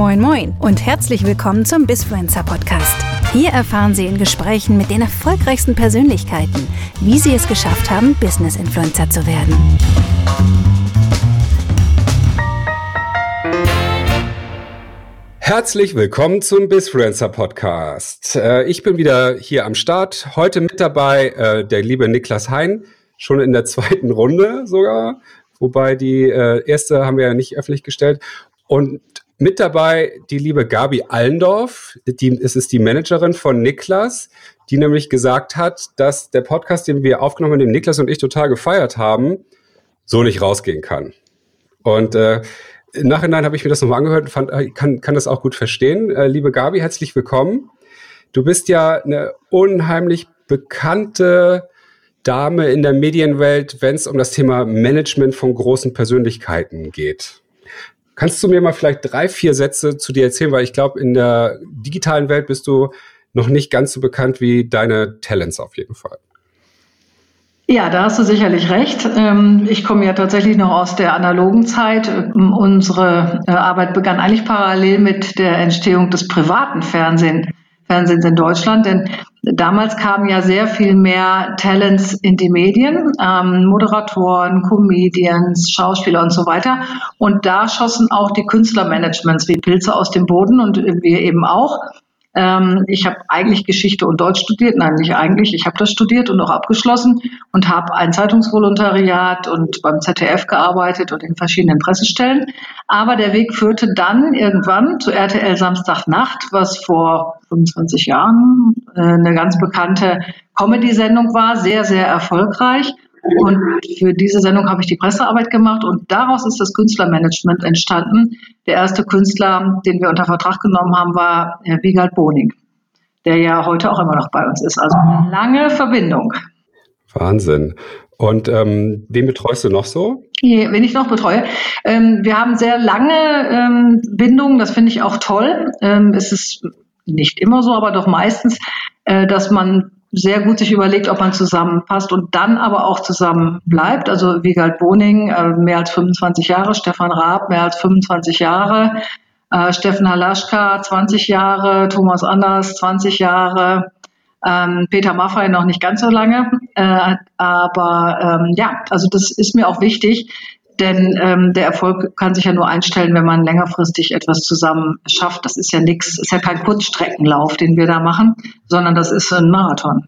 Moin Moin und herzlich willkommen zum Bisfluencer Podcast. Hier erfahren Sie in Gesprächen mit den erfolgreichsten Persönlichkeiten, wie sie es geschafft haben, Business Influencer zu werden. Herzlich willkommen zum Bisfluencer Podcast. Äh, ich bin wieder hier am Start. Heute mit dabei äh, der liebe Niklas Hein, schon in der zweiten Runde sogar. Wobei die äh, erste haben wir ja nicht öffentlich gestellt. Und mit dabei die liebe Gabi Allendorf, die, es ist die Managerin von Niklas, die nämlich gesagt hat, dass der Podcast, den wir aufgenommen haben, den Niklas und ich total gefeiert haben, so nicht rausgehen kann. Und äh, im Nachhinein habe ich mir das nochmal angehört und fand, äh, kann, kann das auch gut verstehen. Äh, liebe Gabi, herzlich willkommen. Du bist ja eine unheimlich bekannte Dame in der Medienwelt, wenn es um das Thema Management von großen Persönlichkeiten geht. Kannst du mir mal vielleicht drei, vier Sätze zu dir erzählen, weil ich glaube, in der digitalen Welt bist du noch nicht ganz so bekannt wie deine Talents auf jeden Fall. Ja, da hast du sicherlich recht. Ähm, ich komme ja tatsächlich noch aus der analogen Zeit. Ähm, unsere äh, Arbeit begann eigentlich parallel mit der Entstehung des privaten Fernsehens. Fernsehens in Deutschland, denn damals kamen ja sehr viel mehr Talents in die Medien, ähm, Moderatoren, Comedians, Schauspieler und so weiter. Und da schossen auch die Künstlermanagements wie Pilze aus dem Boden und wir eben auch. Ähm, ich habe eigentlich Geschichte und Deutsch studiert. Nein, nicht eigentlich. Ich habe das studiert und auch abgeschlossen und habe ein Zeitungsvolontariat und beim ZDF gearbeitet und in verschiedenen Pressestellen. Aber der Weg führte dann irgendwann zu RTL Samstagnacht, was vor 25 Jahren äh, eine ganz bekannte Comedy-Sendung war, sehr, sehr erfolgreich. Und für diese Sendung habe ich die Pressearbeit gemacht und daraus ist das Künstlermanagement entstanden. Der erste Künstler, den wir unter Vertrag genommen haben, war Herr Wiegald Boning, der ja heute auch immer noch bei uns ist. Also eine lange Verbindung. Wahnsinn. Und ähm, wen betreust du noch so? Wen ich noch betreue. Ähm, wir haben sehr lange ähm, Bindungen, das finde ich auch toll. Ähm, es ist nicht immer so, aber doch meistens, äh, dass man sehr gut sich überlegt, ob man zusammenpasst und dann aber auch zusammen bleibt. Also Wiegald Boning, äh, mehr als 25 Jahre, Stefan Raab, mehr als 25 Jahre, äh, Steffen Halaschka, 20 Jahre, Thomas Anders, 20 Jahre, ähm, Peter Maffei noch nicht ganz so lange. Äh, aber ähm, ja, also das ist mir auch wichtig, denn ähm, der Erfolg kann sich ja nur einstellen, wenn man längerfristig etwas zusammen schafft. Das ist ja nichts, ist ja kein Kurzstreckenlauf, den wir da machen, sondern das ist ein Marathon.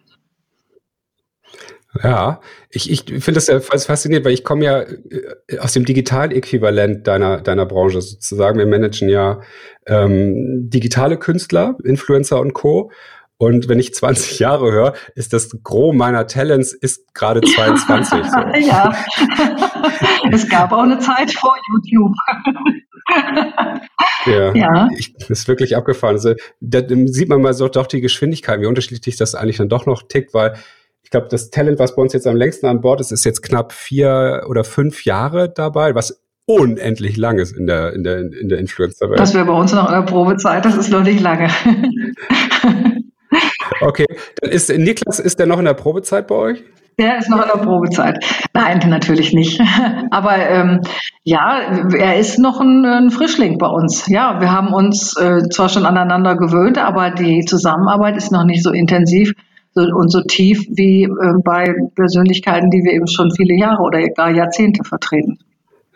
Ja, ich, ich finde das ja faszinierend, weil ich komme ja äh, aus dem digitalen Äquivalent deiner, deiner Branche sozusagen. Wir managen ja ähm, digitale Künstler, Influencer und Co. Und wenn ich 20 Jahre höre, ist das Gros meiner Talents ist gerade 22. So. ja, es gab auch eine Zeit vor YouTube. ja, ja. Ich, das ist wirklich abgefahren. Also, da sieht man mal so doch die Geschwindigkeit, wie unterschiedlich das eigentlich dann doch noch tickt, weil ich glaube, das Talent, was bei uns jetzt am längsten an Bord ist, ist jetzt knapp vier oder fünf Jahre dabei, was unendlich lang ist in der, in der, in der Influencer-Welt. Das wäre bei uns noch in der Probezeit, das ist noch nicht lange. Okay, dann ist Niklas, ist der noch in der Probezeit bei euch? Der ist noch in der Probezeit. Nein, natürlich nicht. Aber ähm, ja, er ist noch ein, ein, Frischling bei uns. Ja, wir haben uns äh, zwar schon aneinander gewöhnt, aber die Zusammenarbeit ist noch nicht so intensiv und so tief wie äh, bei Persönlichkeiten, die wir eben schon viele Jahre oder gar Jahrzehnte vertreten.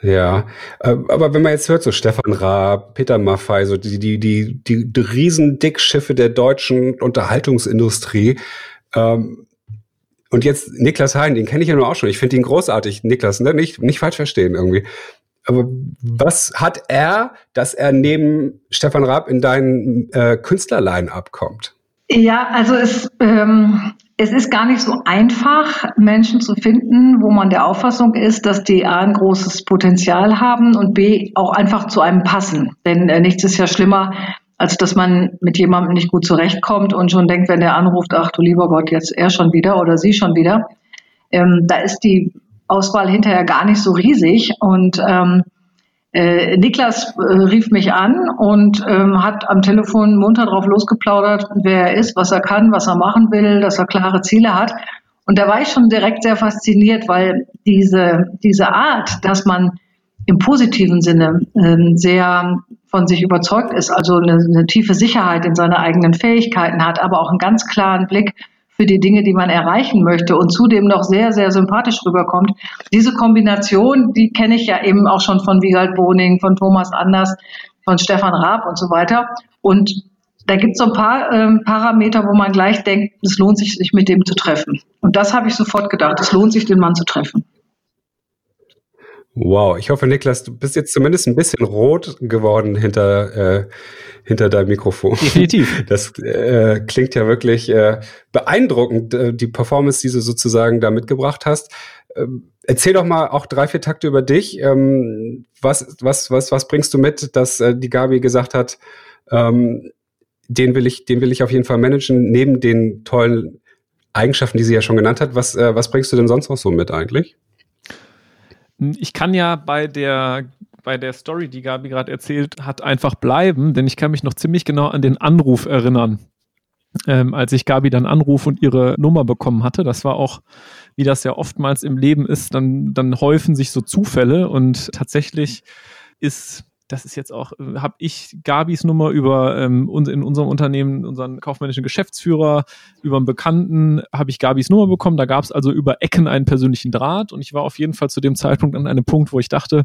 Ja, äh, aber wenn man jetzt hört, so Stefan Raab, Peter Maffei, so die, die, die, die, die Riesendickschiffe der deutschen Unterhaltungsindustrie, ähm, und jetzt Niklas Hein, den kenne ich ja nur auch schon. Ich finde ihn großartig, Niklas, ne? nicht, nicht falsch verstehen irgendwie. Aber was hat er, dass er neben Stefan Raab in deinen äh, Künstlerline abkommt? Ja, also es, ähm, es ist gar nicht so einfach, Menschen zu finden, wo man der Auffassung ist, dass die A ein großes Potenzial haben und B auch einfach zu einem passen. Denn äh, nichts ist ja schlimmer, als dass man mit jemandem nicht gut zurechtkommt und schon denkt, wenn der anruft, ach du lieber Gott, jetzt er schon wieder oder sie schon wieder. Ähm, da ist die Auswahl hinterher gar nicht so riesig und ähm, äh, Niklas äh, rief mich an und ähm, hat am Telefon munter drauf losgeplaudert, wer er ist, was er kann, was er machen will, dass er klare Ziele hat. Und da war ich schon direkt sehr fasziniert, weil diese, diese Art, dass man im positiven Sinne äh, sehr von sich überzeugt ist, also eine, eine tiefe Sicherheit in seine eigenen Fähigkeiten hat, aber auch einen ganz klaren Blick für die Dinge, die man erreichen möchte und zudem noch sehr, sehr sympathisch rüberkommt. Diese Kombination, die kenne ich ja eben auch schon von Wiegald Boning, von Thomas Anders, von Stefan Raab und so weiter. Und da gibt es so ein paar ähm, Parameter, wo man gleich denkt, es lohnt sich, sich mit dem zu treffen. Und das habe ich sofort gedacht, es lohnt sich, den Mann zu treffen. Wow, ich hoffe, Niklas, du bist jetzt zumindest ein bisschen rot geworden hinter, äh, hinter deinem Mikrofon. Definitiv. Das äh, klingt ja wirklich äh, beeindruckend, äh, die Performance, die du sozusagen da mitgebracht hast. Ähm, erzähl doch mal auch drei, vier Takte über dich. Ähm, was, was, was, was bringst du mit, dass äh, die Gabi gesagt hat, ähm, den will ich, den will ich auf jeden Fall managen, neben den tollen Eigenschaften, die sie ja schon genannt hat. Was, äh, was bringst du denn sonst noch so mit eigentlich? Ich kann ja bei der, bei der Story, die Gabi gerade erzählt hat, einfach bleiben, denn ich kann mich noch ziemlich genau an den Anruf erinnern. Ähm, als ich Gabi dann anrufe und ihre Nummer bekommen hatte. Das war auch, wie das ja oftmals im Leben ist, dann, dann häufen sich so Zufälle und tatsächlich ist das ist jetzt auch, äh, habe ich Gabis Nummer über ähm, uns in unserem Unternehmen, unseren kaufmännischen Geschäftsführer, über einen Bekannten, habe ich Gabis Nummer bekommen. Da gab es also über Ecken einen persönlichen Draht und ich war auf jeden Fall zu dem Zeitpunkt an einem Punkt, wo ich dachte,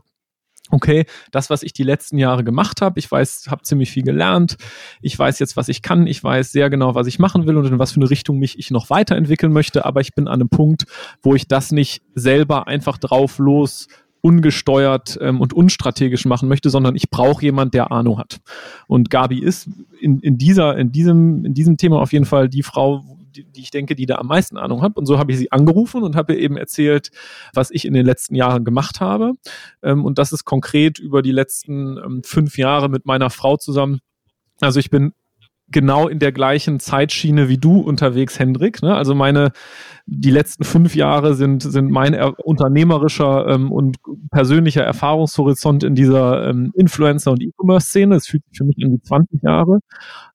okay, das, was ich die letzten Jahre gemacht habe, ich weiß, habe ziemlich viel gelernt, ich weiß jetzt, was ich kann, ich weiß sehr genau, was ich machen will und in was für eine Richtung mich ich noch weiterentwickeln möchte, aber ich bin an einem Punkt, wo ich das nicht selber einfach drauf los ungesteuert ähm, und unstrategisch machen möchte, sondern ich brauche jemand, der Ahnung hat. Und Gabi ist in, in, dieser, in, diesem, in diesem Thema auf jeden Fall die Frau, die, die ich denke, die da am meisten Ahnung hat. Und so habe ich sie angerufen und habe ihr eben erzählt, was ich in den letzten Jahren gemacht habe. Ähm, und das ist konkret über die letzten ähm, fünf Jahre mit meiner Frau zusammen. Also ich bin genau in der gleichen Zeitschiene wie du unterwegs, Hendrik. Ne? Also meine die letzten fünf Jahre sind, sind mein unternehmerischer ähm, und persönlicher Erfahrungshorizont in dieser ähm, Influencer- und E-Commerce-Szene. Es fühlt sich für mich an wie 20 Jahre.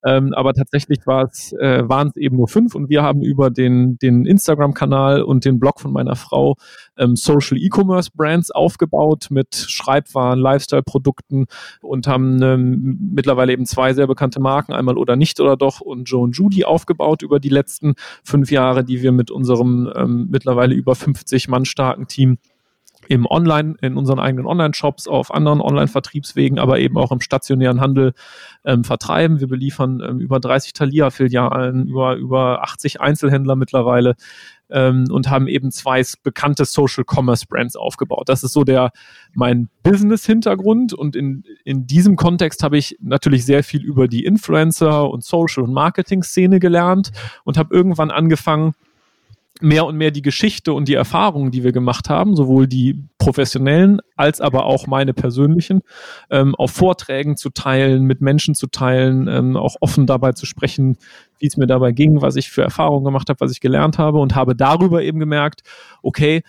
Ähm, aber tatsächlich äh, waren es eben nur fünf und wir haben über den, den Instagram-Kanal und den Blog von meiner Frau ähm, Social E-Commerce Brands aufgebaut mit Schreibwaren, Lifestyle-Produkten und haben ähm, mittlerweile eben zwei sehr bekannte Marken, einmal oder nicht oder doch und Joe und Judy aufgebaut über die letzten fünf Jahre, die wir mit unserem unserem ähm, mittlerweile über 50 Mann starken Team im Online, in unseren eigenen Online-Shops, auf anderen Online-Vertriebswegen, aber eben auch im stationären Handel ähm, vertreiben. Wir beliefern ähm, über 30 Thalia-Filialen, über, über 80 Einzelhändler mittlerweile ähm, und haben eben zwei bekannte Social Commerce Brands aufgebaut. Das ist so der mein Business-Hintergrund und in, in diesem Kontext habe ich natürlich sehr viel über die Influencer und Social und Marketing-Szene gelernt und habe irgendwann angefangen, mehr und mehr die Geschichte und die Erfahrungen, die wir gemacht haben, sowohl die professionellen als aber auch meine persönlichen, ähm, auf Vorträgen zu teilen, mit Menschen zu teilen, ähm, auch offen dabei zu sprechen, wie es mir dabei ging, was ich für Erfahrungen gemacht habe, was ich gelernt habe und habe darüber eben gemerkt, okay,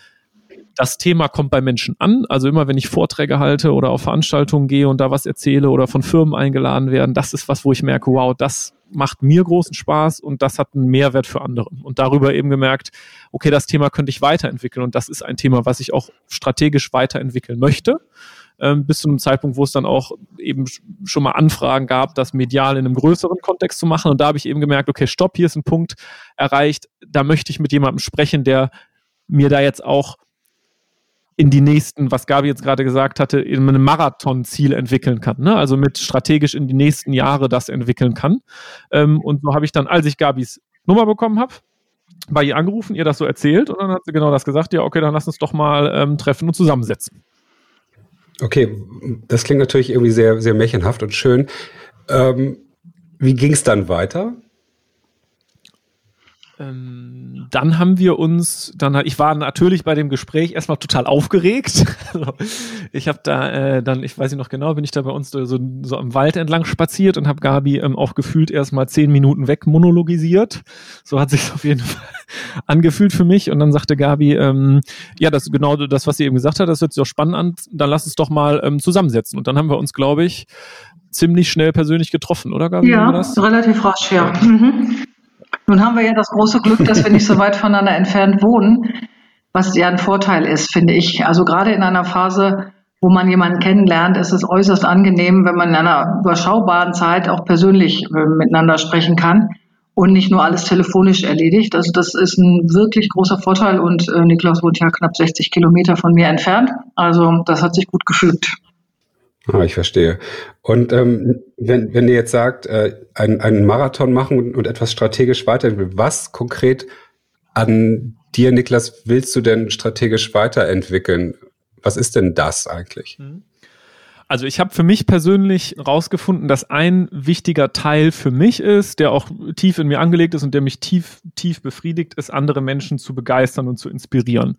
das Thema kommt bei Menschen an. Also immer, wenn ich Vorträge halte oder auf Veranstaltungen gehe und da was erzähle oder von Firmen eingeladen werden, das ist was, wo ich merke, wow, das macht mir großen Spaß und das hat einen Mehrwert für andere. Und darüber eben gemerkt, okay, das Thema könnte ich weiterentwickeln und das ist ein Thema, was ich auch strategisch weiterentwickeln möchte. Ähm, bis zu einem Zeitpunkt, wo es dann auch eben schon mal Anfragen gab, das medial in einem größeren Kontext zu machen. Und da habe ich eben gemerkt, okay, stopp, hier ist ein Punkt erreicht, da möchte ich mit jemandem sprechen, der mir da jetzt auch in die nächsten, was Gabi jetzt gerade gesagt hatte, in einem Marathonziel entwickeln kann. Ne? Also mit strategisch in die nächsten Jahre das entwickeln kann. Ähm, und so habe ich dann, als ich Gabis Nummer bekommen habe, bei ihr angerufen, ihr das so erzählt und dann hat sie genau das gesagt, ja, okay, dann lass uns doch mal ähm, treffen und zusammensetzen. Okay, das klingt natürlich irgendwie sehr, sehr märchenhaft und schön. Ähm, wie ging es dann weiter? Ähm, dann haben wir uns, dann ich war natürlich bei dem Gespräch erstmal total aufgeregt. Also, ich habe da äh, dann, ich weiß nicht noch genau, bin ich da bei uns so, so am Wald entlang spaziert und habe Gabi ähm, auch gefühlt erstmal zehn Minuten weg monologisiert. So hat sich auf jeden Fall angefühlt für mich. Und dann sagte Gabi, ähm, ja, das genau das, was sie eben gesagt hat, das hört sich auch spannend an. Dann lass es doch mal ähm, zusammensetzen. Und dann haben wir uns, glaube ich, ziemlich schnell persönlich getroffen, oder Gabi? Ja, relativ rasch, ja. Mhm. Nun haben wir ja das große Glück, dass wir nicht so weit voneinander entfernt wohnen, was ja ein Vorteil ist, finde ich. Also gerade in einer Phase, wo man jemanden kennenlernt, ist es äußerst angenehm, wenn man in einer überschaubaren Zeit auch persönlich äh, miteinander sprechen kann und nicht nur alles telefonisch erledigt. Also das ist ein wirklich großer Vorteil und äh, Niklas wohnt ja knapp 60 Kilometer von mir entfernt. Also das hat sich gut gefügt. Ah, ich verstehe. Und ähm, wenn, wenn ihr jetzt sagt, äh, einen, Marathon machen und, und etwas strategisch weiterentwickeln, was konkret an dir, Niklas, willst du denn strategisch weiterentwickeln? Was ist denn das eigentlich? Mhm. Also ich habe für mich persönlich rausgefunden, dass ein wichtiger Teil für mich ist, der auch tief in mir angelegt ist und der mich tief, tief befriedigt, ist, andere Menschen zu begeistern und zu inspirieren.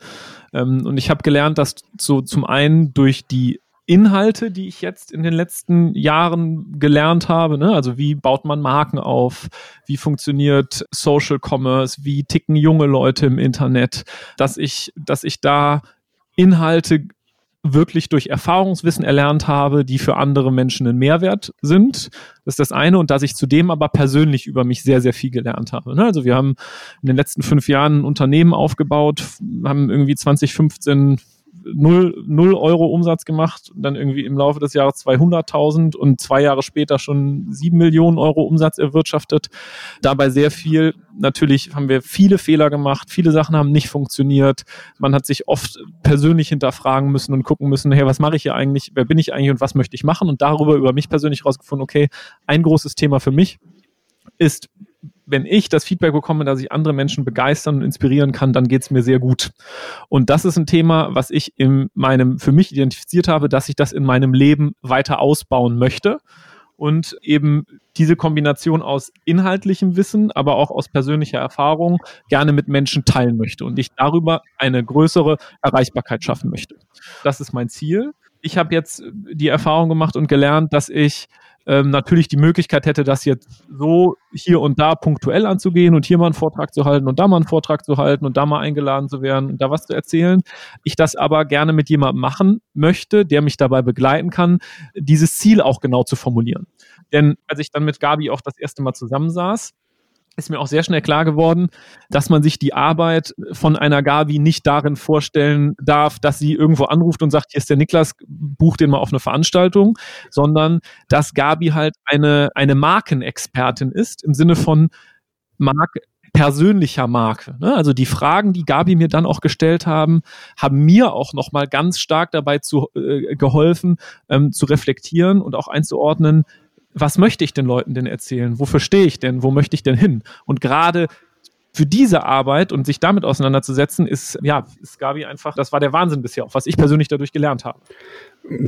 Ähm, und ich habe gelernt, dass so zum einen durch die Inhalte, die ich jetzt in den letzten Jahren gelernt habe. Ne? Also wie baut man Marken auf? Wie funktioniert Social Commerce? Wie ticken junge Leute im Internet? Dass ich, dass ich da Inhalte wirklich durch Erfahrungswissen erlernt habe, die für andere Menschen ein Mehrwert sind. Das ist das eine. Und dass ich zudem aber persönlich über mich sehr, sehr viel gelernt habe. Ne? Also wir haben in den letzten fünf Jahren ein Unternehmen aufgebaut, haben irgendwie 2015 null, null Euro Umsatz gemacht, dann irgendwie im Laufe des Jahres 200.000 und zwei Jahre später schon sieben Millionen Euro Umsatz erwirtschaftet. Dabei sehr viel. Natürlich haben wir viele Fehler gemacht, viele Sachen haben nicht funktioniert. Man hat sich oft persönlich hinterfragen müssen und gucken müssen, hey, was mache ich hier eigentlich, wer bin ich eigentlich und was möchte ich machen? Und darüber über mich persönlich herausgefunden, okay, ein großes Thema für mich ist wenn ich das Feedback bekomme, dass ich andere Menschen begeistern und inspirieren kann, dann geht es mir sehr gut. Und das ist ein Thema, was ich in meinem, für mich identifiziert habe, dass ich das in meinem Leben weiter ausbauen möchte und eben diese Kombination aus inhaltlichem Wissen, aber auch aus persönlicher Erfahrung gerne mit Menschen teilen möchte und ich darüber eine größere Erreichbarkeit schaffen möchte. Das ist mein Ziel. Ich habe jetzt die Erfahrung gemacht und gelernt, dass ich ähm, natürlich die Möglichkeit hätte, das jetzt so hier und da punktuell anzugehen und hier mal einen Vortrag zu halten und da mal einen Vortrag zu halten und da mal eingeladen zu werden und da was zu erzählen. Ich das aber gerne mit jemandem machen möchte, der mich dabei begleiten kann, dieses Ziel auch genau zu formulieren. Denn als ich dann mit Gabi auch das erste Mal zusammensaß, ist mir auch sehr schnell klar geworden, dass man sich die Arbeit von einer Gabi nicht darin vorstellen darf, dass sie irgendwo anruft und sagt, hier ist der Niklas, buch den mal auf eine Veranstaltung, sondern dass Gabi halt eine, eine Markenexpertin ist im Sinne von Marke, persönlicher Marke. Ne? Also die Fragen, die Gabi mir dann auch gestellt haben, haben mir auch nochmal ganz stark dabei zu, äh, geholfen, ähm, zu reflektieren und auch einzuordnen, was möchte ich den Leuten denn erzählen? Wofür stehe ich denn? Wo möchte ich denn hin? Und gerade für diese Arbeit und sich damit auseinanderzusetzen, ist, ja, ist Gabi einfach, das war der Wahnsinn bisher, auch was ich persönlich dadurch gelernt habe.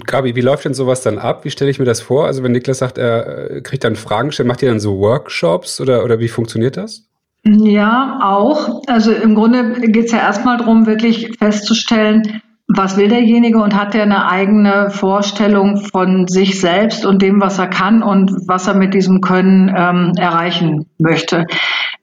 Gabi, wie läuft denn sowas dann ab? Wie stelle ich mir das vor? Also wenn Niklas sagt, er äh, kriegt dann Fragen gestellt, macht ihr dann so Workshops oder, oder wie funktioniert das? Ja, auch. Also im Grunde geht es ja erstmal darum, wirklich festzustellen, was will derjenige und hat er eine eigene Vorstellung von sich selbst und dem, was er kann und was er mit diesem Können ähm, erreichen möchte.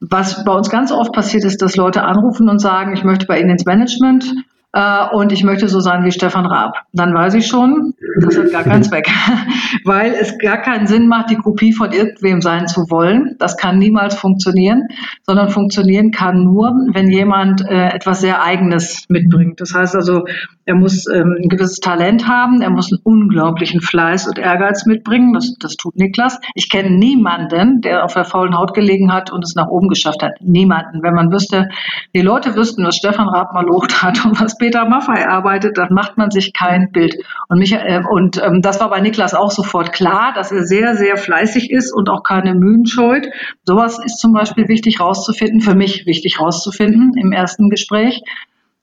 Was bei uns ganz oft passiert ist, dass Leute anrufen und sagen, ich möchte bei Ihnen ins Management äh, und ich möchte so sein wie Stefan Raab. Dann weiß ich schon, das hat gar keinen Zweck, weil es gar keinen Sinn macht, die Kopie von irgendwem sein zu wollen. Das kann niemals funktionieren, sondern funktionieren kann nur, wenn jemand äh, etwas sehr Eigenes mitbringt. Das heißt also, er muss ähm, ein gewisses Talent haben, er muss einen unglaublichen Fleiß und Ehrgeiz mitbringen. Das, das tut Niklas. Ich kenne niemanden, der auf der faulen Haut gelegen hat und es nach oben geschafft hat. Niemanden. Wenn man wüsste, die Leute wüssten, was Stefan Raab mal locht hat und was Peter Maffei arbeitet, dann macht man sich kein Bild. Und, mich, äh, und ähm, das war bei Niklas auch sofort klar, dass er sehr, sehr fleißig ist und auch keine Mühen scheut. Sowas ist zum Beispiel wichtig rauszufinden, für mich wichtig rauszufinden im ersten Gespräch.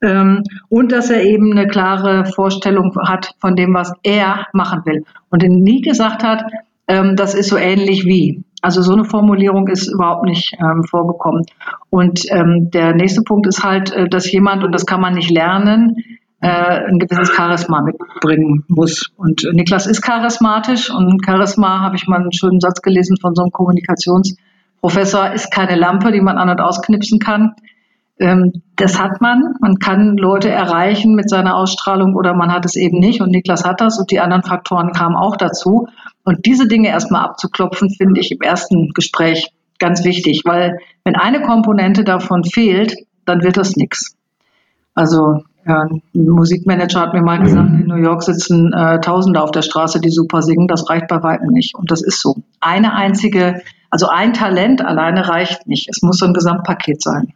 Ähm, und dass er eben eine klare Vorstellung hat von dem, was er machen will. Und er nie gesagt hat, ähm, das ist so ähnlich wie. Also so eine Formulierung ist überhaupt nicht ähm, vorgekommen. Und ähm, der nächste Punkt ist halt, äh, dass jemand, und das kann man nicht lernen, äh, ein gewisses Charisma mitbringen muss. Und Niklas ist charismatisch und Charisma, habe ich mal einen schönen Satz gelesen von so einem Kommunikationsprofessor, ist keine Lampe, die man an- und ausknipsen kann. Ähm, das hat man. Man kann Leute erreichen mit seiner Ausstrahlung oder man hat es eben nicht. Und Niklas hat das und die anderen Faktoren kamen auch dazu. Und diese Dinge erstmal abzuklopfen, finde ich im ersten Gespräch ganz wichtig, weil wenn eine Komponente davon fehlt, dann wird das nichts. Also Ja, ein Musikmanager hat mir mal gesagt, in New York sitzen äh, Tausende auf der Straße, die super singen. Das reicht bei weitem nicht. Und das ist so. Eine einzige, also ein Talent alleine reicht nicht. Es muss so ein Gesamtpaket sein.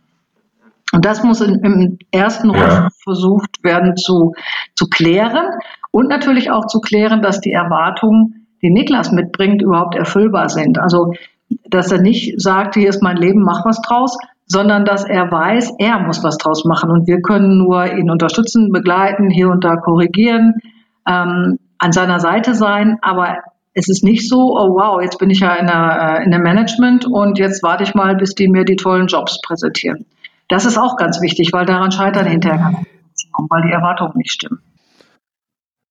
Und das muss in, im ersten ja. versucht werden zu, zu klären und natürlich auch zu klären, dass die Erwartungen, die Niklas mitbringt, überhaupt erfüllbar sind. Also, dass er nicht sagt, hier ist mein Leben, mach was draus, sondern dass er weiß, er muss was draus machen und wir können nur ihn unterstützen, begleiten, hier und da korrigieren, ähm, an seiner Seite sein, aber es ist nicht so, oh wow, jetzt bin ich ja in der, äh, in der Management und jetzt warte ich mal, bis die mir die tollen Jobs präsentieren. Das ist auch ganz wichtig, weil daran scheitern hinterher weil die Erwartungen nicht stimmen.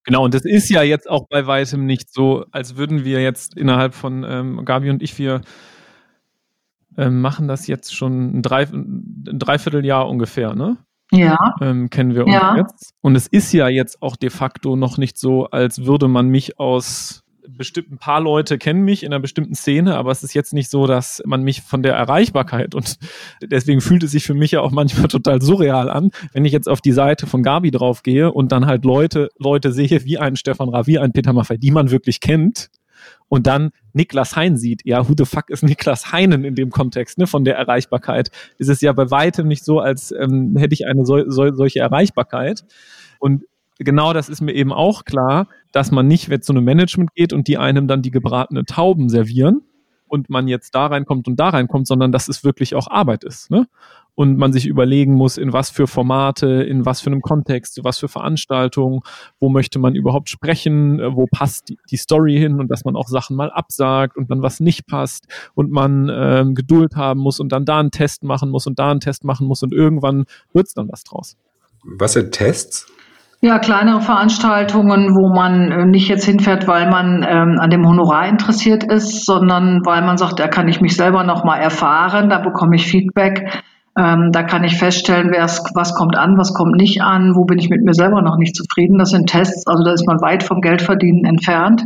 Genau, und das ist ja jetzt auch bei weitem nicht so, als würden wir jetzt innerhalb von ähm, Gabi und ich, wir ähm, machen das jetzt schon ein, Drei, ein Dreivierteljahr ungefähr, ne? Ja. Ähm, kennen wir uns ja. jetzt. Und es ist ja jetzt auch de facto noch nicht so, als würde man mich aus bestimmten paar Leute kennen mich in einer bestimmten Szene, aber es ist jetzt nicht so, dass man mich von der Erreichbarkeit und deswegen fühlt es sich für mich ja auch manchmal total surreal an, wenn ich jetzt auf die Seite von Gabi draufgehe und dann halt Leute, Leute sehe, wie einen Stefan Rav, wie einen Peter Maffay, die man wirklich kennt und dann Niklas Hein sieht. Ja, who the fuck ist Niklas Heinen in dem Kontext, ne, von der Erreichbarkeit? Ist es ja bei weitem nicht so, als ähm, hätte ich eine so, so, solche Erreichbarkeit. Und genau das ist mir eben auch klar, dass man nicht zu einem Management geht und die einem dann die gebratene Tauben servieren und man jetzt da reinkommt und da reinkommt, sondern dass es wirklich auch Arbeit ist. Ne? und man sich überlegen muss, in was für Formate, in was für einem Kontext, was für Veranstaltungen, wo möchte man überhaupt sprechen, äh, wo passt die, die Story hin und dass man auch Sachen mal absagt und dann was nicht passt und man ähm, Geduld haben muss und dann da einen Test machen muss und da einen Test machen muss und irgendwann wird es dann was draus. Was sind Tests? Ja, kleinere Veranstaltungen, wo man äh, nicht jetzt hinfährt, weil man ähm, an dem Honorar interessiert ist, sondern weil man sagt, da kann ich mich selber noch mal erfahren, da bekomme ich Feedback. Ähm, da kann ich feststellen, was kommt an, was kommt nicht an, wo bin ich mit mir selber noch nicht zufrieden. Das sind Tests, also da ist man weit vom Geldverdienen entfernt.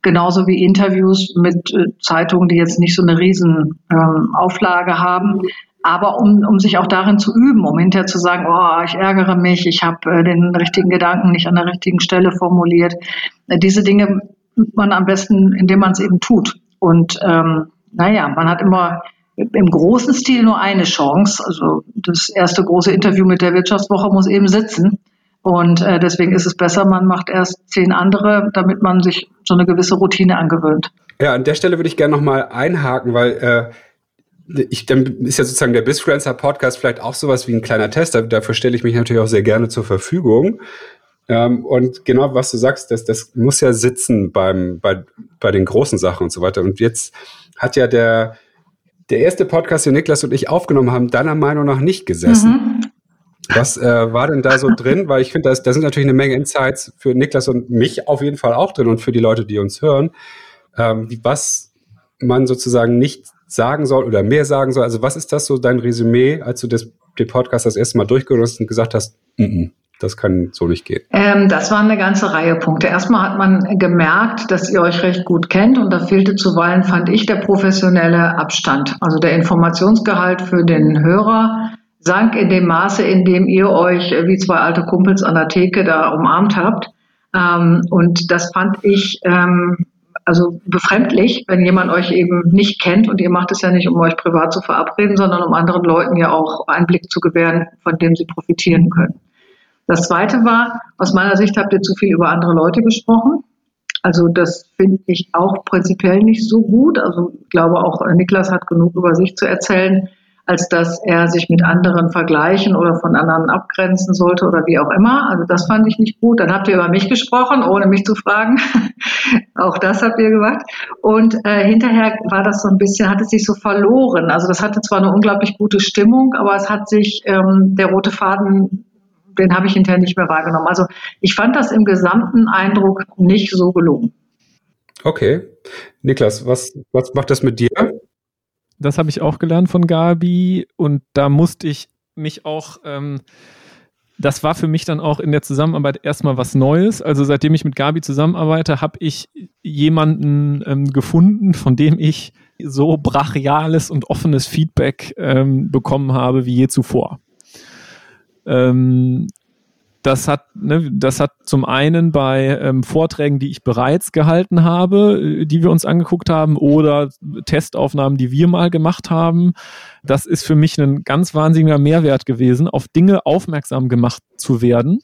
Genauso wie Interviews mit äh, Zeitungen, die jetzt nicht so eine riesen ähm, Auflage haben. Aber um, um sich auch darin zu üben, um hinterher zu sagen, oh, ich ärgere mich, ich habe äh, den richtigen Gedanken nicht an der richtigen Stelle formuliert. Äh, diese Dinge übt man am besten, indem man es eben tut. Und ähm, naja, man hat immer im großen Stil nur eine Chance. Also das erste große Interview mit der Wirtschaftswoche muss eben sitzen. Und äh, deswegen ist es besser, man macht erst zehn andere, damit man sich so eine gewisse Routine angewöhnt. Ja, an der Stelle würde ich gerne nochmal einhaken, weil äh, ich, dann ist ja sozusagen der Bizfluencer Podcast vielleicht auch sowas wie ein kleiner Test. Dafür stelle ich mich natürlich auch sehr gerne zur Verfügung. Ähm, und genau, was du sagst, das, das muss ja sitzen beim, bei, bei den großen Sachen und so weiter. Und jetzt hat ja der, der erste Podcast, den Niklas und ich aufgenommen haben, deiner Meinung nach nicht gesessen. Mhm. Was äh, war denn da so drin? Weil ich finde, da sind natürlich eine Menge Insights für Niklas und mich auf jeden Fall auch drin und für die Leute, die uns hören, ähm, was man sozusagen nicht sagen soll oder mehr sagen soll. Also was ist das so dein Resümee, als du das, den Podcast das erste Mal durchgehört und gesagt hast, mm -mm, das kann so nicht gehen? Ähm, das waren eine ganze Reihe Punkte. Erstmal hat man gemerkt, dass ihr euch recht gut kennt und da fehlte zuweilen, fand ich, der professionelle Abstand. Also der Informationsgehalt für den Hörer sank in dem Maße, in dem ihr euch wie zwei alte Kumpels an der Theke da umarmt habt. Ähm, und das fand ich ähm, also befremdlich, wenn jemand euch eben nicht kennt und ihr macht es ja nicht, um euch privat zu verabreden, sondern um anderen Leuten ja auch Einblick zu gewähren, von dem sie profitieren können. Das zweite war, aus meiner Sicht habt ihr zu viel über andere Leute gesprochen. Also das finde ich auch prinzipiell nicht so gut. Also ich glaube auch, Niklas hat genug über sich zu erzählen, als dass er sich mit anderen vergleichen oder von anderen abgrenzen sollte oder wie auch immer. Also das fand ich nicht gut. Dann habt ihr über mich gesprochen, ohne mich zu fragen. auch das habt ihr gemacht. Und äh, hinterher war das so ein bisschen, hat es sich so verloren. Also das hatte zwar eine unglaublich gute Stimmung, aber es hat sich ähm, der rote Faden den habe ich hinterher nicht mehr wahrgenommen. Also ich fand das im gesamten Eindruck nicht so gelungen. Okay. Niklas, was, was macht das mit dir? Das habe ich auch gelernt von Gabi und da musste ich mich auch, ähm, das war für mich dann auch in der Zusammenarbeit erstmal was Neues. Also seitdem ich mit Gabi zusammenarbeite, habe ich jemanden ähm, gefunden, von dem ich so brachiales und offenes Feedback ähm, bekommen habe wie je zuvor. Ähm, das hat, ne, das hat zum einen bei ähm, Vorträgen, die ich bereits gehalten habe, äh, die wir uns angeguckt haben, oder Testaufnahmen, die wir mal gemacht haben. Das ist für mich ein ganz wahnsinniger Mehrwert gewesen, auf Dinge aufmerksam gemacht zu werden,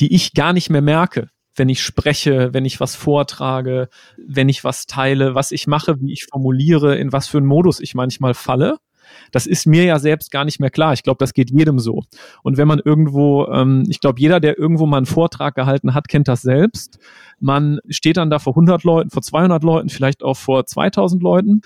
die ich gar nicht mehr merke wenn ich spreche, wenn ich was vortrage, wenn ich was teile, was ich mache, wie ich formuliere, in was für einen Modus ich manchmal falle. Das ist mir ja selbst gar nicht mehr klar. Ich glaube, das geht jedem so. Und wenn man irgendwo, ähm, ich glaube, jeder, der irgendwo mal einen Vortrag gehalten hat, kennt das selbst. Man steht dann da vor 100 Leuten, vor 200 Leuten, vielleicht auch vor 2000 Leuten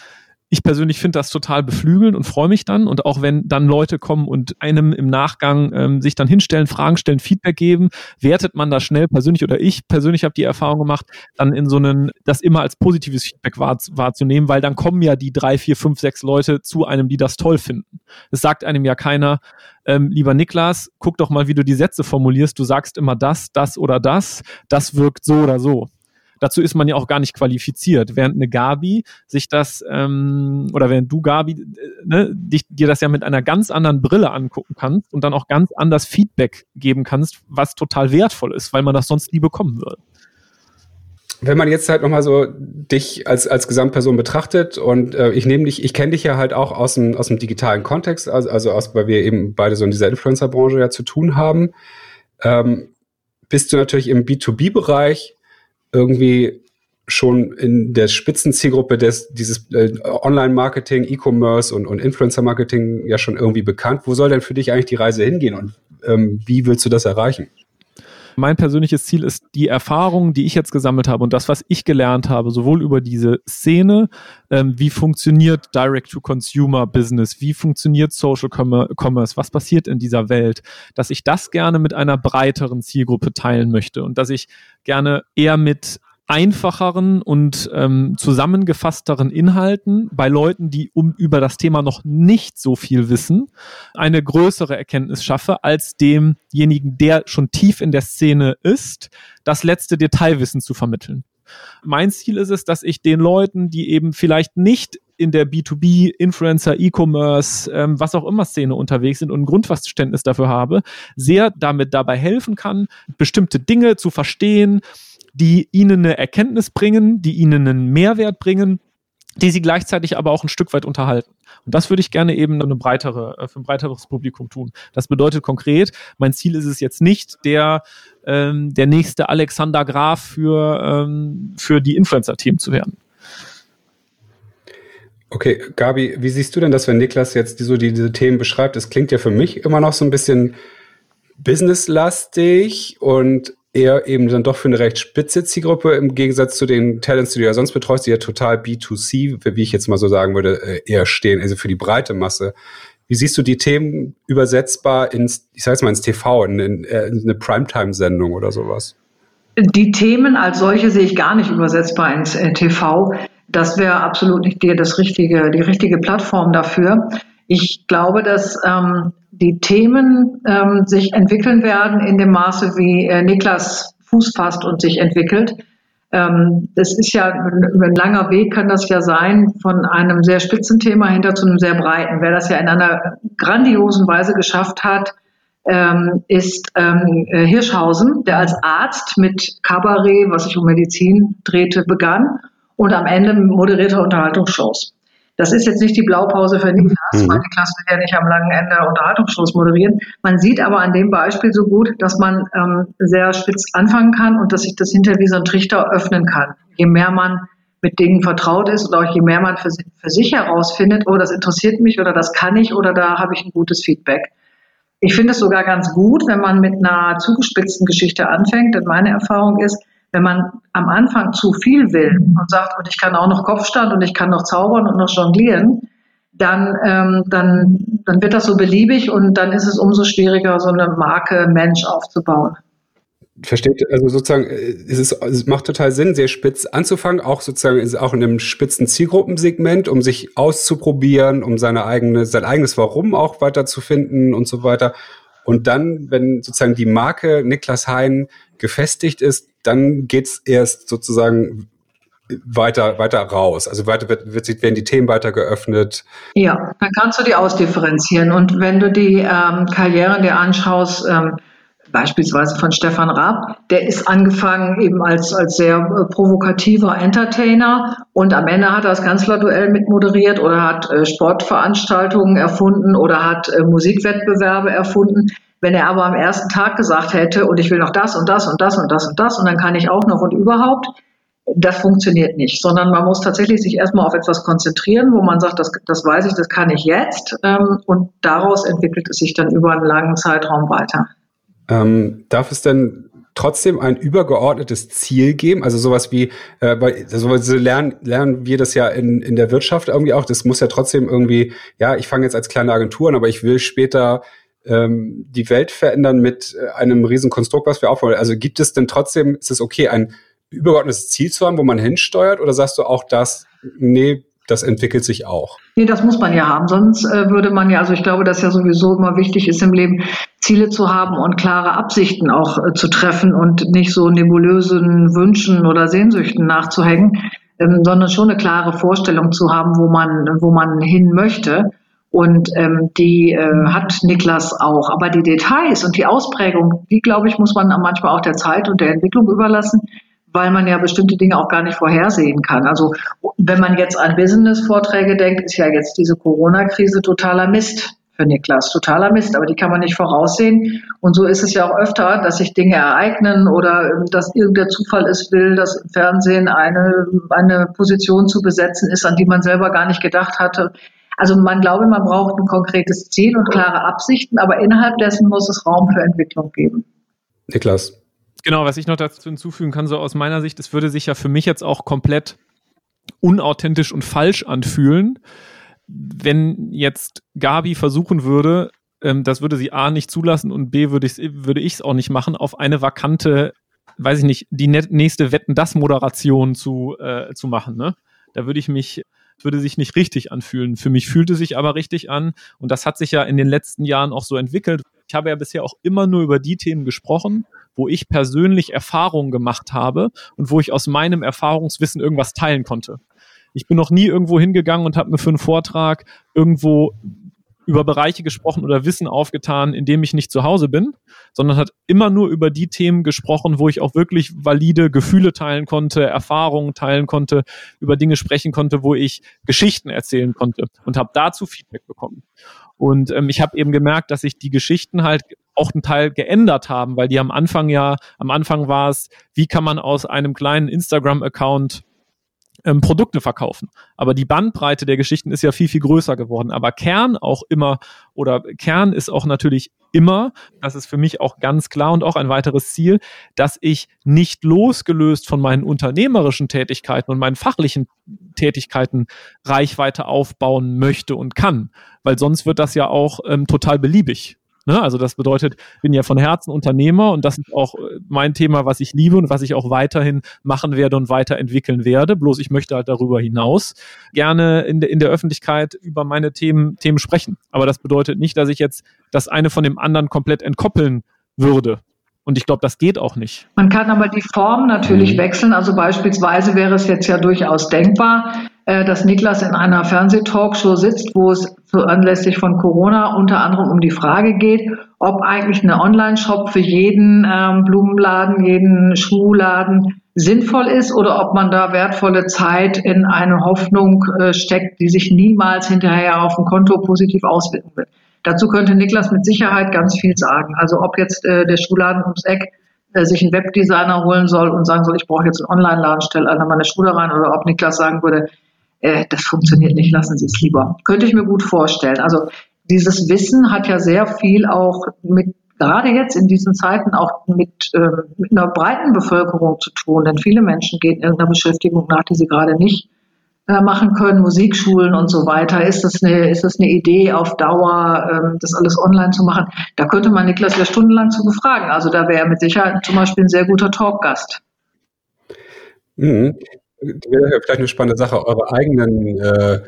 ich persönlich finde das total beflügelnd und freue mich dann. Und auch wenn dann Leute kommen und einem im Nachgang ähm, sich dann hinstellen, Fragen stellen, Feedback geben, wertet man das schnell persönlich oder ich persönlich habe die Erfahrung gemacht, dann in so einen, das immer als positives Feedback wahr, wahrzunehmen, weil dann kommen ja die drei, vier, fünf, sechs Leute zu einem, die das toll finden. Es sagt einem ja keiner, ähm, lieber Niklas, guck doch mal, wie du die Sätze formulierst. Du sagst immer das, das oder das. Das wirkt so oder so. Dazu ist man ja auch gar nicht qualifiziert. Während eine Gabi sich das, ähm, oder während du, Gabi, äh, ne, dich, dir das ja mit einer ganz anderen Brille angucken kannst und dann auch ganz anders Feedback geben kannst, was total wertvoll ist, weil man das sonst nie bekommen würde wenn man jetzt halt nochmal so dich als, als Gesamtperson betrachtet und äh, ich nehme dich, ich kenne dich ja halt auch aus dem, aus dem digitalen Kontext, also, also aus, weil wir eben beide so in dieser Influencer-Branche ja zu tun haben, ähm, bist du natürlich im B2B-Bereich irgendwie schon in der Spitzenzielgruppe des, dieses äh, Online-Marketing, E-Commerce und, und Influencer-Marketing ja schon irgendwie bekannt. Wo soll denn für dich eigentlich die Reise hingehen und ähm, wie willst du das erreichen? Mein persönliches Ziel ist die Erfahrung, die ich jetzt gesammelt habe und das, was ich gelernt habe, sowohl über diese Szene, ähm, wie funktioniert Direct-to-Consumer-Business, wie funktioniert Social Commerce, was passiert in dieser Welt, dass ich das gerne mit einer breiteren Zielgruppe teilen möchte und dass ich gerne eher mit einfacheren und ähm, zusammengefassteren Inhalten bei Leuten, die um über das Thema noch nicht so viel wissen, eine größere Erkenntnis schaffe als demjenigen, der schon tief in der Szene ist, das letzte Detailwissen zu vermitteln. Mein Ziel ist es, dass ich den Leuten, die eben vielleicht nicht in der B2B, Influencer, E-Commerce, ähm, was auch immer Szene unterwegs sind und ein Grundverständnis dafür habe, sehr damit dabei helfen kann, bestimmte Dinge zu verstehen, die ihnen eine Erkenntnis bringen, die ihnen einen Mehrwert bringen, die sie gleichzeitig aber auch ein Stück weit unterhalten. Und das würde ich gerne eben eine breitere, äh, für ein breiteres Publikum tun. Das bedeutet konkret, mein Ziel ist es jetzt nicht, der, ähm, der nächste Alexander Graf für, ähm, für die Influencer-Themen zu werden. Okay, Gabi, wie siehst du denn das, wenn Niklas jetzt so die, diese Themen beschreibt? Es klingt ja für mich immer noch so ein bisschen businesslastig und eher eben dann doch für eine recht spitze Zielgruppe im Gegensatz zu den Talents, die du ja sonst betreust, die ja total B2C, wie ich jetzt mal so sagen würde, äh, eher stehen, also für die breite Masse. Wie siehst du die Themen übersetzbar ins, ich sag's mal, ins TV, in, in, äh, in eine Primetime-Sendung oder sowas? Die Themen als solche sehe ich gar nicht übersetzbar ins äh, TV. Das wäre absolut nicht die, das richtige, die richtige Plattform dafür. Ich glaube, dass ähm, die Themen ähm, sich entwickeln werden in dem Maße, wie äh, Niklas Fuß fasst und sich entwickelt. Ähm, das ist ja ein, ein langer Weg, kann das ja sein, von einem sehr spitzen Thema hinter zu einem sehr breiten. Wer das ja in einer grandiosen Weise geschafft hat, ähm, ist ähm, äh, Hirschhausen, der als Arzt mit Kabarett, was sich um Medizin drehte, begann und am Ende moderierte Unterhaltungsshows. Das ist jetzt nicht die Blaupause für Niklas, mhm. weil Niklas will ja nicht am langen Ende Unterhaltungsshows moderieren. Man sieht aber an dem Beispiel so gut, dass man ähm, sehr spitz anfangen kann und dass sich das hinter wie so ein Trichter öffnen kann. Je mehr man mit Dingen vertraut ist oder auch je mehr man für, für sich herausfindet, oh, das interessiert mich oder das kann ich oder da habe ich ein gutes Feedback. Ich finde es sogar ganz gut, wenn man mit einer zugespitzten Geschichte anfängt, denn meine Erfahrung ist, wenn man am Anfang zu viel will und sagt, und ich kann auch noch Kopfstand und ich kann noch zaubern und noch jonglieren, dann, ähm, dann, dann wird das so beliebig und dann ist es umso schwieriger, so eine Marke Mensch aufzubauen. Versteht, also sozusagen, äh, es, ist, es macht total Sinn, sehr spitz anzufangen, auch sozusagen auch in einem spitzen Zielgruppensegment, um sich auszuprobieren, um seine eigene, sein eigenes Warum auch weiterzufinden und so weiter. Und dann, wenn sozusagen die Marke Niklas Hein gefestigt ist, dann geht's erst sozusagen weiter, weiter raus. Also weiter wird, wird, werden die Themen weiter geöffnet. Ja, dann kannst du die ausdifferenzieren. Und wenn du die ähm, Karrieren dir anschaust, ähm, beispielsweise von Stefan Raab, der ist angefangen eben als, als sehr äh, provokativer Entertainer und am Ende hat er das Kanzlerduell mitmoderiert oder hat äh, Sportveranstaltungen erfunden oder hat äh, Musikwettbewerbe erfunden. Wenn er aber am ersten Tag gesagt hätte, und ich will noch das und das und das und das und das und dann kann ich auch noch und überhaupt, das funktioniert nicht, sondern man muss tatsächlich sich erstmal auf etwas konzentrieren, wo man sagt, das, das weiß ich, das kann ich jetzt ähm, und daraus entwickelt es sich dann über einen langen Zeitraum weiter. Ähm, darf es denn trotzdem ein übergeordnetes Ziel geben? Also sowas wie, äh, bei, so lernen, lernen wir das ja in, in der Wirtschaft irgendwie auch. Das muss ja trotzdem irgendwie, ja, ich fange jetzt als kleine Agentur an, aber ich will später ähm, die Welt verändern mit äh, einem riesen Konstrukt, was wir aufbauen. Also gibt es denn trotzdem, ist es okay, ein übergeordnetes Ziel zu haben, wo man hinsteuert? Oder sagst du auch das, nee, das entwickelt sich auch? Nee, das muss man ja haben. Sonst äh, würde man ja, also ich glaube, dass ja sowieso immer wichtig ist im Leben, Ziele zu haben und klare Absichten auch äh, zu treffen und nicht so nebulösen Wünschen oder Sehnsüchten nachzuhängen, ähm, sondern schon eine klare Vorstellung zu haben, wo man, wo man hin möchte. Und ähm, die äh, hat Niklas auch. Aber die Details und die Ausprägung, die, glaube ich, muss man manchmal auch der Zeit und der Entwicklung überlassen weil man ja bestimmte Dinge auch gar nicht vorhersehen kann. Also wenn man jetzt an Business-Vorträge denkt, ist ja jetzt diese Corona-Krise totaler Mist für Niklas, totaler Mist, aber die kann man nicht voraussehen. Und so ist es ja auch öfter, dass sich Dinge ereignen oder ähm, dass irgendein Zufall es will, dass im Fernsehen eine, eine Position zu besetzen ist, an die man selber gar nicht gedacht hatte. Also man glaube, man braucht ein konkretes Ziel und klare Absichten, aber innerhalb dessen muss es Raum für Entwicklung geben. Niklas, Genau, was ich noch dazu hinzufügen kann, so aus meiner Sicht, es würde sich ja für mich jetzt auch komplett unauthentisch und falsch anfühlen, wenn jetzt Gabi versuchen würde, ähm, das würde sie A nicht zulassen und B würde ich es würde auch nicht machen, auf eine vakante, weiß ich nicht, die nächste Wetten das Moderation zu, äh, zu machen. Ne? Da würde ich mich würde sich nicht richtig anfühlen. Für mich fühlte sich aber richtig an und das hat sich ja in den letzten Jahren auch so entwickelt. Ich habe ja bisher auch immer nur über die Themen gesprochen, wo ich persönlich Erfahrungen gemacht habe und wo ich aus meinem Erfahrungswissen irgendwas teilen konnte. Ich bin noch nie irgendwo hingegangen und habe mir für einen Vortrag irgendwo über Bereiche gesprochen oder Wissen aufgetan, in dem ich nicht zu Hause bin, sondern hat immer nur über die Themen gesprochen, wo ich auch wirklich valide Gefühle teilen konnte, Erfahrungen teilen konnte, über Dinge sprechen konnte, wo ich Geschichten erzählen konnte und habe dazu Feedback bekommen. Und ähm, ich habe eben gemerkt, dass sich die Geschichten halt auch einen Teil geändert haben, weil die am Anfang ja, am Anfang war es, wie kann man aus einem kleinen Instagram-Account ähm, Produkte verkaufen. Aber die Bandbreite der Geschichten ist ja viel, viel größer geworden. Aber Kern auch immer, oder Kern ist auch natürlich immer, das ist für mich auch ganz klar und auch ein weiteres Ziel, dass ich nicht losgelöst von meinen unternehmerischen Tätigkeiten und meinen fachlichen Tätigkeiten Reichweite aufbauen möchte und kann. Weil sonst wird das ja auch ähm, total beliebig. Ne? Also das bedeutet, ich bin ja von Herzen Unternehmer und das ist auch äh, mein Thema, was ich liebe und was ich auch weiterhin machen werde und weiterentwickeln werde. Bloß ich möchte halt darüber hinaus gerne in, de, in der Öffentlichkeit über meine Themen, Themen sprechen. Aber das bedeutet nicht, dass ich jetzt das eine von dem anderen komplett entkoppeln würde. Und ich glaube, das geht auch nicht. Man kann aber die Form natürlich mhm. wechseln. Also beispielsweise wäre es jetzt ja durchaus denkbar, dass Niklas in einer Fernsehtalkshow sitzt, wo es so anlässlich von Corona unter anderem um die Frage geht, ob eigentlich eine Online-Shop für jeden ähm, Blumenladen, jeden Schuhladen sinnvoll ist oder ob man da wertvolle Zeit in eine Hoffnung äh, steckt, die sich niemals hinterher auf dem Konto positiv auswirken wird. Dazu könnte Niklas mit Sicherheit ganz viel sagen. Also ob jetzt äh, der Schuhladen ums Eck äh, sich einen Webdesigner holen soll und sagen soll, ich brauche jetzt einen Online-Laden, stelle alle meine Schule rein, oder ob Niklas sagen würde, äh, das funktioniert nicht, lassen Sie es lieber. Könnte ich mir gut vorstellen. Also dieses Wissen hat ja sehr viel auch mit gerade jetzt in diesen Zeiten auch mit, äh, mit einer breiten Bevölkerung zu tun, denn viele Menschen gehen irgendeiner Beschäftigung nach, die sie gerade nicht äh, machen können, Musikschulen und so weiter. Ist das eine, ist das eine Idee auf Dauer, ähm, das alles online zu machen? Da könnte man Niklas ja stundenlang zu befragen. Also da wäre er mit Sicherheit zum Beispiel ein sehr guter Talkgast. Mhm. Wäre vielleicht eine spannende Sache, eure eigenen äh,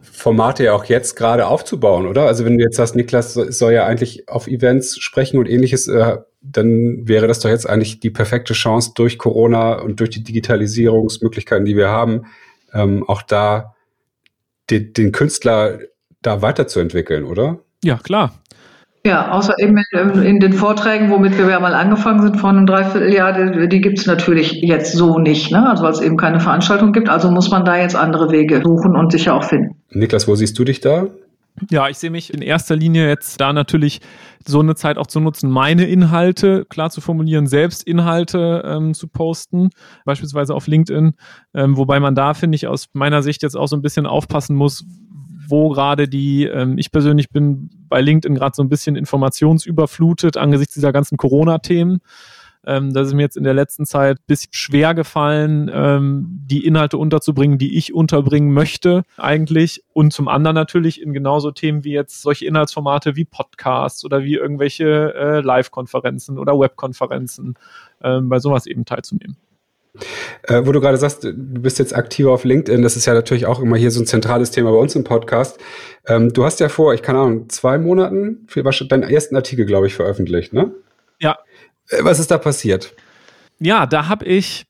Formate ja auch jetzt gerade aufzubauen, oder? Also wenn du jetzt sagst, Niklas soll ja eigentlich auf Events sprechen und ähnliches, äh, dann wäre das doch jetzt eigentlich die perfekte Chance durch Corona und durch die Digitalisierungsmöglichkeiten, die wir haben, ähm, auch da den, den Künstler da weiterzuentwickeln, oder? Ja, klar. Ja, außer eben in, in, den Vorträgen, womit wir ja mal angefangen sind vor einem Dreivierteljahr, die, die gibt es natürlich jetzt so nicht, ne? also weil es eben keine Veranstaltung gibt. Also muss man da jetzt andere Wege suchen und sicher auch finden. Niklas, wo siehst du dich da? Ja, ich sehe mich in erster Linie jetzt da natürlich so eine Zeit auch zu nutzen, meine Inhalte klar zu formulieren, selbst Inhalte ähm, zu posten, beispielsweise auf LinkedIn, ähm, wobei man da, finde ich, aus meiner Sicht jetzt auch so ein bisschen aufpassen muss, wo gerade die, ähm, ich persönlich bin bei LinkedIn gerade so ein bisschen informationsüberflutet angesichts dieser ganzen Corona-Themen. Ähm, das ist mir jetzt in der letzten Zeit ein bisschen schwer gefallen, ähm, die Inhalte unterzubringen, die ich unterbringen möchte eigentlich. Und zum anderen natürlich in genauso Themen wie jetzt solche Inhaltsformate wie Podcasts oder wie irgendwelche äh, Live-Konferenzen oder Webkonferenzen, ähm, bei sowas eben teilzunehmen. Äh, wo du gerade sagst, du bist jetzt aktiver auf LinkedIn, das ist ja natürlich auch immer hier so ein zentrales Thema bei uns im Podcast. Ähm, du hast ja vor, ich keine Ahnung, zwei Monaten für, deinen ersten Artikel, glaube ich, veröffentlicht, ne? Ja. Äh, was ist da passiert? Ja, da habe ich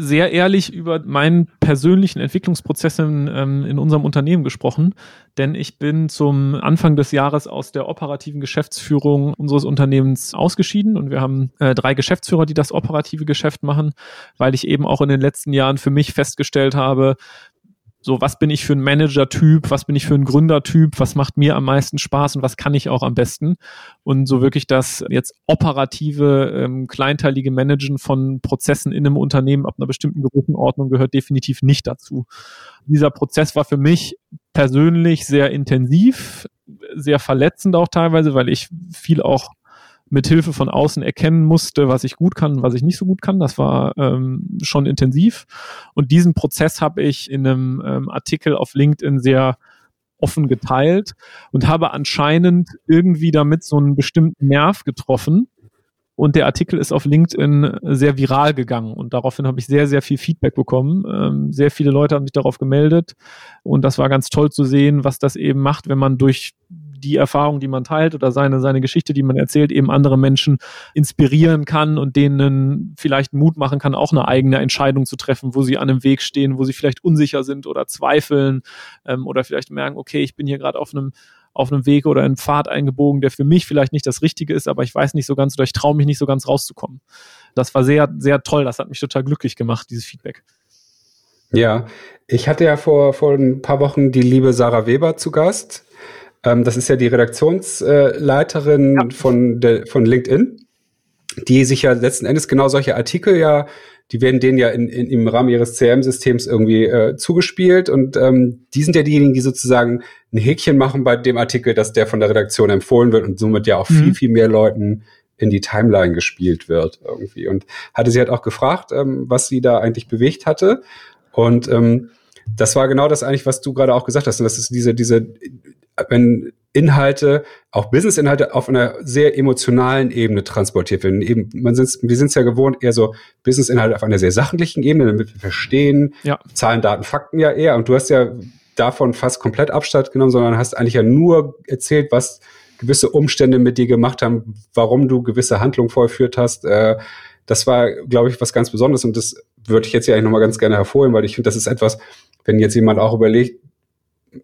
sehr ehrlich über meinen persönlichen Entwicklungsprozess in, ähm, in unserem Unternehmen gesprochen, denn ich bin zum Anfang des Jahres aus der operativen Geschäftsführung unseres Unternehmens ausgeschieden. Und wir haben äh, drei Geschäftsführer, die das operative Geschäft machen, weil ich eben auch in den letzten Jahren für mich festgestellt habe, so, was bin ich für ein Manager-Typ, was bin ich für ein Gründertyp, was macht mir am meisten Spaß und was kann ich auch am besten. Und so wirklich das jetzt operative, ähm, kleinteilige Managen von Prozessen in einem Unternehmen ab einer bestimmten Größenordnung gehört definitiv nicht dazu. Dieser Prozess war für mich persönlich sehr intensiv, sehr verletzend auch teilweise, weil ich viel auch mit Hilfe von außen erkennen musste, was ich gut kann was ich nicht so gut kann. Das war ähm, schon intensiv. Und diesen Prozess habe ich in einem ähm, Artikel auf LinkedIn sehr offen geteilt und habe anscheinend irgendwie damit so einen bestimmten Nerv getroffen. Und der Artikel ist auf LinkedIn sehr viral gegangen und daraufhin habe ich sehr, sehr viel Feedback bekommen. Ähm, sehr viele Leute haben sich darauf gemeldet und das war ganz toll zu sehen, was das eben macht, wenn man durch die Erfahrung, die man teilt oder seine, seine Geschichte, die man erzählt, eben andere Menschen inspirieren kann und denen vielleicht Mut machen kann, auch eine eigene Entscheidung zu treffen, wo sie an einem Weg stehen, wo sie vielleicht unsicher sind oder zweifeln ähm, oder vielleicht merken, okay, ich bin hier gerade auf einem auf einem Weg oder einen Pfad eingebogen, der für mich vielleicht nicht das Richtige ist, aber ich weiß nicht so ganz oder ich traue mich nicht so ganz rauszukommen. Das war sehr, sehr toll. Das hat mich total glücklich gemacht, dieses Feedback. Ja, ich hatte ja vor, vor ein paar Wochen die liebe Sarah Weber zu Gast. Ähm, das ist ja die Redaktionsleiterin ja. von, der, von LinkedIn, die sich ja letzten Endes genau solche Artikel ja, die werden denen ja in, in, im Rahmen ihres CRM-Systems irgendwie äh, zugespielt und ähm, die sind ja diejenigen, die sozusagen ein Häkchen machen bei dem Artikel, dass der von der Redaktion empfohlen wird und somit ja auch mhm. viel, viel mehr Leuten in die Timeline gespielt wird irgendwie. Und hatte sie halt auch gefragt, ähm, was sie da eigentlich bewegt hatte. Und ähm, das war genau das eigentlich, was du gerade auch gesagt hast. Und das ist diese, diese wenn Inhalte, auch Business-Inhalte auf einer sehr emotionalen Ebene transportiert werden. Eben, man sind's, wir sind es ja gewohnt, eher so Business-Inhalte auf einer sehr sachlichen Ebene, damit wir verstehen, ja. Zahlen, Daten, Fakten ja eher. Und du hast ja davon fast komplett Abstand genommen, sondern hast eigentlich ja nur erzählt, was gewisse Umstände mit dir gemacht haben, warum du gewisse Handlungen vollführt hast. Äh, das war, glaube ich, was ganz Besonderes und das würde ich jetzt ja eigentlich nochmal ganz gerne hervorheben, weil ich finde, das ist etwas, wenn jetzt jemand auch überlegt,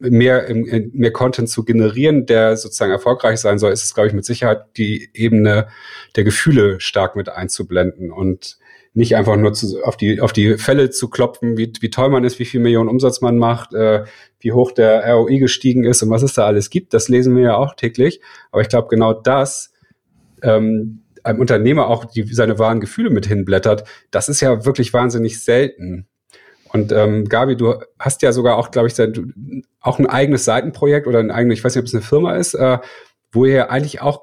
mehr, mehr Content zu generieren, der sozusagen erfolgreich sein soll, ist es, glaube ich, mit Sicherheit die Ebene der Gefühle stark mit einzublenden und nicht einfach nur zu, auf, die, auf die Fälle zu klopfen, wie, wie toll man ist, wie viel Millionen Umsatz man macht, äh, wie hoch der ROI gestiegen ist und was es da alles gibt. Das lesen wir ja auch täglich. Aber ich glaube, genau das ähm, einem Unternehmer auch die, seine wahren Gefühle mit hinblättert, das ist ja wirklich wahnsinnig selten. Und ähm, Gabi, du hast ja sogar auch, glaube ich, auch ein eigenes Seitenprojekt oder ein eigenes, ich weiß nicht, ob es eine Firma ist, äh, wo ihr eigentlich auch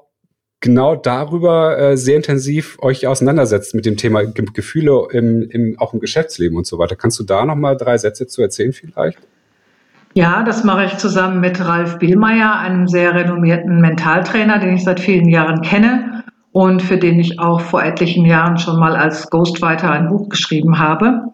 genau darüber äh, sehr intensiv euch auseinandersetzt mit dem Thema Gefühle im, im, auch im Geschäftsleben und so weiter. Kannst du da noch mal drei Sätze zu erzählen vielleicht? Ja, das mache ich zusammen mit Ralf Bielmeier, einem sehr renommierten Mentaltrainer, den ich seit vielen Jahren kenne und für den ich auch vor etlichen Jahren schon mal als Ghostwriter ein Buch geschrieben habe.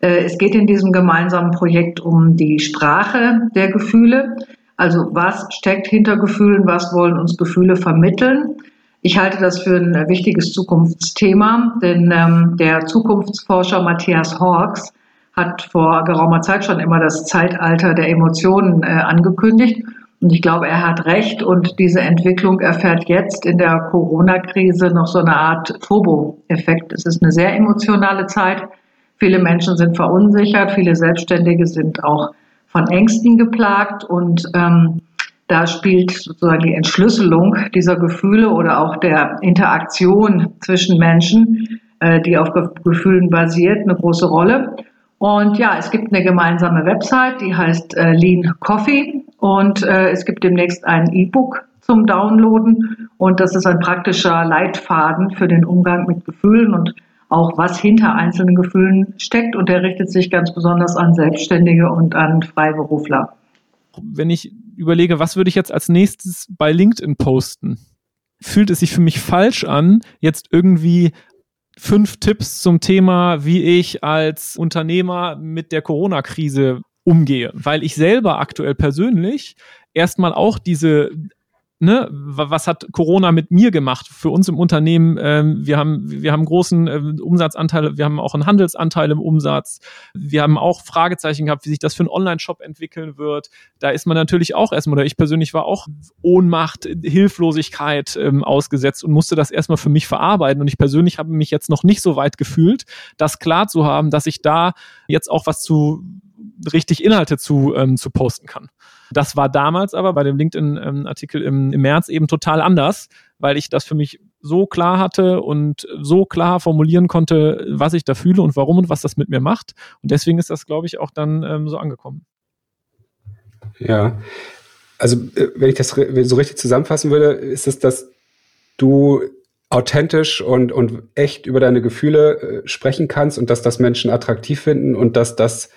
Äh, es geht in diesem gemeinsamen Projekt um die Sprache der Gefühle. Also was steckt hinter Gefühlen, was wollen uns Gefühle vermitteln? Ich halte das für ein wichtiges Zukunftsthema, denn ähm, der Zukunftsforscher Matthias Hawks hat vor geraumer Zeit schon immer das Zeitalter der Emotionen äh, angekündigt. Und ich glaube, er hat recht. Und diese Entwicklung erfährt jetzt in der Corona-Krise noch so eine Art Turbo-Effekt. Es ist eine sehr emotionale Zeit. Viele Menschen sind verunsichert. Viele Selbstständige sind auch von Ängsten geplagt. Und ähm, da spielt sozusagen die Entschlüsselung dieser Gefühle oder auch der Interaktion zwischen Menschen, äh, die auf Gefühlen basiert, eine große Rolle. Und ja, es gibt eine gemeinsame Website, die heißt äh, Lean Coffee und äh, es gibt demnächst ein E-Book zum Downloaden und das ist ein praktischer Leitfaden für den Umgang mit Gefühlen und auch was hinter einzelnen Gefühlen steckt und der richtet sich ganz besonders an Selbstständige und an Freiberufler. Wenn ich überlege, was würde ich jetzt als nächstes bei LinkedIn posten, fühlt es sich für mich falsch an, jetzt irgendwie fünf Tipps zum Thema, wie ich als Unternehmer mit der Corona-Krise umgehe, weil ich selber aktuell persönlich erstmal auch diese ne, was hat Corona mit mir gemacht für uns im Unternehmen? Ähm, wir haben wir haben großen äh, Umsatzanteil, wir haben auch einen Handelsanteil im Umsatz. Wir haben auch Fragezeichen gehabt, wie sich das für einen Online-Shop entwickeln wird. Da ist man natürlich auch erstmal, oder ich persönlich war auch Ohnmacht, Hilflosigkeit ähm, ausgesetzt und musste das erstmal für mich verarbeiten. Und ich persönlich habe mich jetzt noch nicht so weit gefühlt, das klar zu haben, dass ich da jetzt auch was zu richtig Inhalte zu, ähm, zu posten kann. Das war damals aber bei dem LinkedIn-Artikel im, im März eben total anders, weil ich das für mich so klar hatte und so klar formulieren konnte, was ich da fühle und warum und was das mit mir macht. Und deswegen ist das, glaube ich, auch dann ähm, so angekommen. Ja, also äh, wenn ich das so richtig zusammenfassen würde, ist es, dass du authentisch und, und echt über deine Gefühle äh, sprechen kannst und dass das Menschen attraktiv finden und dass das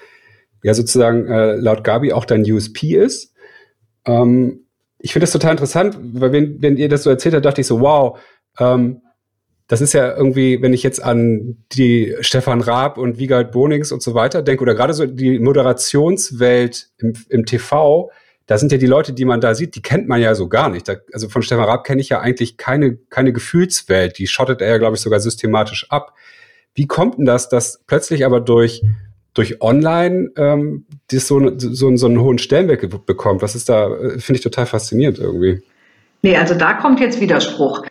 ja sozusagen äh, laut Gabi auch dein USP ist. Ähm, ich finde das total interessant, weil wenn, wenn ihr das so erzählt habt, dachte ich so, wow, ähm, das ist ja irgendwie, wenn ich jetzt an die Stefan Raab und Wiegald Bonings und so weiter denke, oder gerade so die Moderationswelt im, im TV, da sind ja die Leute, die man da sieht, die kennt man ja so gar nicht. Da, also von Stefan Raab kenne ich ja eigentlich keine, keine Gefühlswelt. Die schottet er ja, glaube ich, sogar systematisch ab. Wie kommt denn das, dass plötzlich aber durch durch Online ähm, das so, so, so einen hohen Stellenwert bekommt. Was ist da, äh, finde ich total faszinierend irgendwie. Nee, also da kommt jetzt Widerspruch.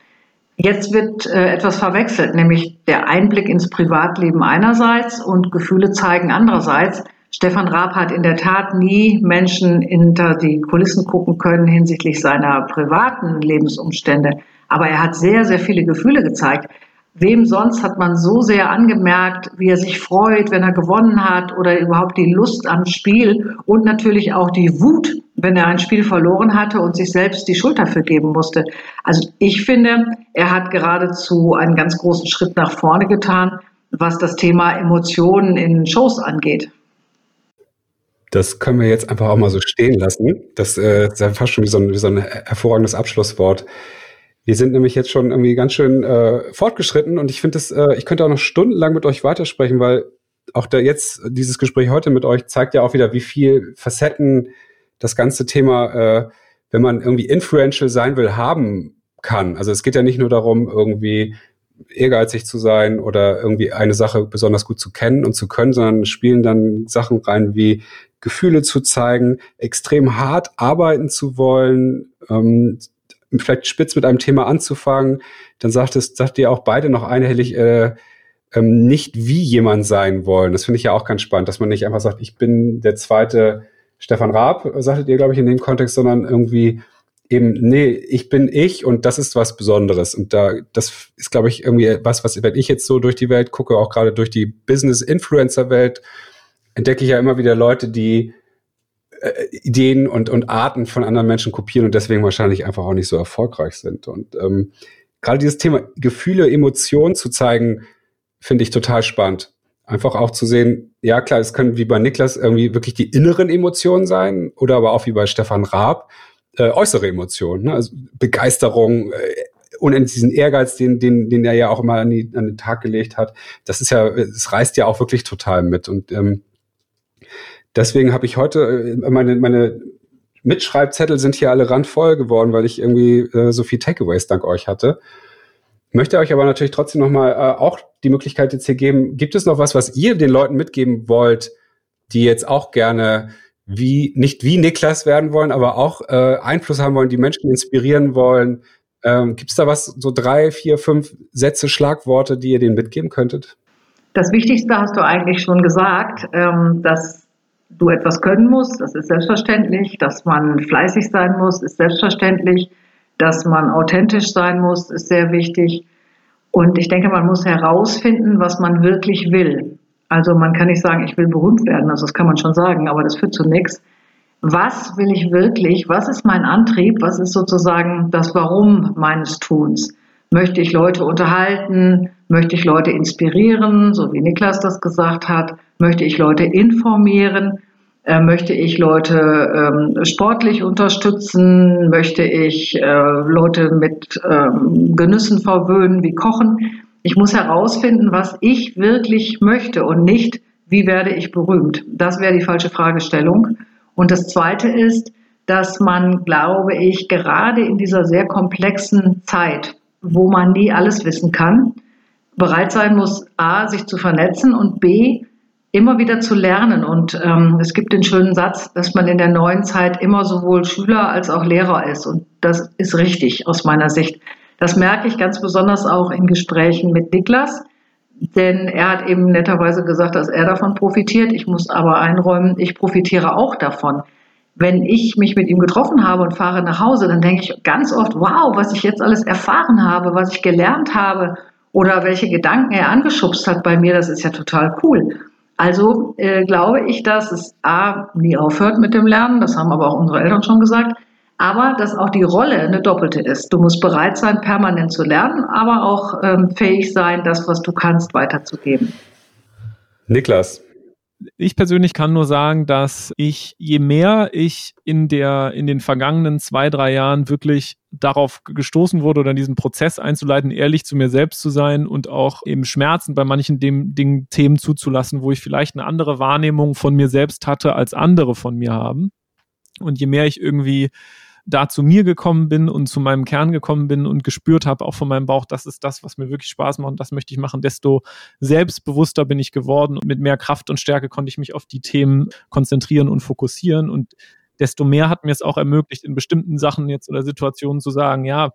Jetzt wird äh, etwas verwechselt, nämlich der Einblick ins Privatleben einerseits und Gefühle zeigen andererseits. Stefan Raab hat in der Tat nie Menschen hinter die Kulissen gucken können hinsichtlich seiner privaten Lebensumstände. Aber er hat sehr, sehr viele Gefühle gezeigt. Wem sonst hat man so sehr angemerkt, wie er sich freut, wenn er gewonnen hat oder überhaupt die Lust am Spiel und natürlich auch die Wut, wenn er ein Spiel verloren hatte und sich selbst die Schuld dafür geben musste. Also ich finde, er hat geradezu einen ganz großen Schritt nach vorne getan, was das Thema Emotionen in Shows angeht. Das können wir jetzt einfach auch mal so stehen lassen. Das äh, ist ja fast schon wie so ein, wie so ein hervorragendes Abschlusswort. Wir sind nämlich jetzt schon irgendwie ganz schön äh, fortgeschritten und ich finde es, äh, ich könnte auch noch stundenlang mit euch weitersprechen, weil auch da jetzt dieses Gespräch heute mit euch zeigt ja auch wieder, wie viel Facetten das ganze Thema, äh, wenn man irgendwie influential sein will, haben kann. Also es geht ja nicht nur darum, irgendwie ehrgeizig zu sein oder irgendwie eine Sache besonders gut zu kennen und zu können, sondern spielen dann Sachen rein wie Gefühle zu zeigen, extrem hart arbeiten zu wollen, ähm, vielleicht spitz mit einem Thema anzufangen, dann sagt es, sagt ihr auch beide noch einhellig, äh, ähm, nicht wie jemand sein wollen. Das finde ich ja auch ganz spannend, dass man nicht einfach sagt, ich bin der zweite Stefan Raab, sagtet ihr, glaube ich, in dem Kontext, sondern irgendwie eben, nee, ich bin ich und das ist was Besonderes. Und da, das ist, glaube ich, irgendwie was, was, wenn ich jetzt so durch die Welt gucke, auch gerade durch die Business-Influencer-Welt, entdecke ich ja immer wieder Leute, die äh, Ideen und, und Arten von anderen Menschen kopieren und deswegen wahrscheinlich einfach auch nicht so erfolgreich sind. Und ähm, gerade dieses Thema Gefühle, Emotionen zu zeigen, finde ich total spannend. Einfach auch zu sehen, ja klar, es können wie bei Niklas irgendwie wirklich die inneren Emotionen sein oder aber auch wie bei Stefan Raab äh, äußere Emotionen, ne? also Begeisterung, äh, unendlich diesen Ehrgeiz, den, den, den er ja auch immer an, die, an den Tag gelegt hat. Das ist ja, es reißt ja auch wirklich total mit. Und ähm, Deswegen habe ich heute äh, meine, meine Mitschreibzettel sind hier alle randvoll geworden, weil ich irgendwie äh, so viel Takeaways dank euch hatte. Möchte euch aber natürlich trotzdem nochmal äh, auch die Möglichkeit jetzt hier geben. Gibt es noch was, was ihr den Leuten mitgeben wollt, die jetzt auch gerne wie, nicht wie Niklas werden wollen, aber auch äh, Einfluss haben wollen, die Menschen inspirieren wollen. Ähm, Gibt es da was, so drei, vier, fünf Sätze, Schlagworte, die ihr denen mitgeben könntet? Das Wichtigste hast du eigentlich schon gesagt, ähm, dass du etwas können musst, das ist selbstverständlich, dass man fleißig sein muss, ist selbstverständlich, dass man authentisch sein muss, ist sehr wichtig. Und ich denke, man muss herausfinden, was man wirklich will. Also man kann nicht sagen, ich will berühmt werden, also das kann man schon sagen, aber das führt zu nichts. Was will ich wirklich? Was ist mein Antrieb? Was ist sozusagen das Warum meines Tuns? Möchte ich Leute unterhalten? Möchte ich Leute inspirieren, so wie Niklas das gesagt hat? Möchte ich Leute informieren? Äh, möchte ich Leute ähm, sportlich unterstützen? Möchte ich äh, Leute mit ähm, Genüssen verwöhnen wie Kochen? Ich muss herausfinden, was ich wirklich möchte und nicht, wie werde ich berühmt. Das wäre die falsche Fragestellung. Und das Zweite ist, dass man, glaube ich, gerade in dieser sehr komplexen Zeit, wo man nie alles wissen kann, bereit sein muss, a, sich zu vernetzen und b, immer wieder zu lernen. Und ähm, es gibt den schönen Satz, dass man in der neuen Zeit immer sowohl Schüler als auch Lehrer ist. Und das ist richtig aus meiner Sicht. Das merke ich ganz besonders auch in Gesprächen mit Niklas, denn er hat eben netterweise gesagt, dass er davon profitiert. Ich muss aber einräumen, ich profitiere auch davon. Wenn ich mich mit ihm getroffen habe und fahre nach Hause, dann denke ich ganz oft, wow, was ich jetzt alles erfahren habe, was ich gelernt habe oder welche Gedanken er angeschubst hat bei mir, das ist ja total cool. Also äh, glaube ich, dass es A, nie aufhört mit dem Lernen, das haben aber auch unsere Eltern schon gesagt, aber dass auch die Rolle eine doppelte ist. Du musst bereit sein, permanent zu lernen, aber auch ähm, fähig sein, das, was du kannst, weiterzugeben. Niklas. Ich persönlich kann nur sagen, dass ich, je mehr ich in der, in den vergangenen zwei, drei Jahren wirklich darauf gestoßen wurde oder diesen Prozess einzuleiten, ehrlich zu mir selbst zu sein und auch eben Schmerzen bei manchen dem, Dingen, Themen zuzulassen, wo ich vielleicht eine andere Wahrnehmung von mir selbst hatte, als andere von mir haben. Und je mehr ich irgendwie da zu mir gekommen bin und zu meinem Kern gekommen bin und gespürt habe, auch von meinem Bauch, das ist das, was mir wirklich Spaß macht und das möchte ich machen, desto selbstbewusster bin ich geworden und mit mehr Kraft und Stärke konnte ich mich auf die Themen konzentrieren und fokussieren und desto mehr hat mir es auch ermöglicht, in bestimmten Sachen jetzt oder Situationen zu sagen, ja,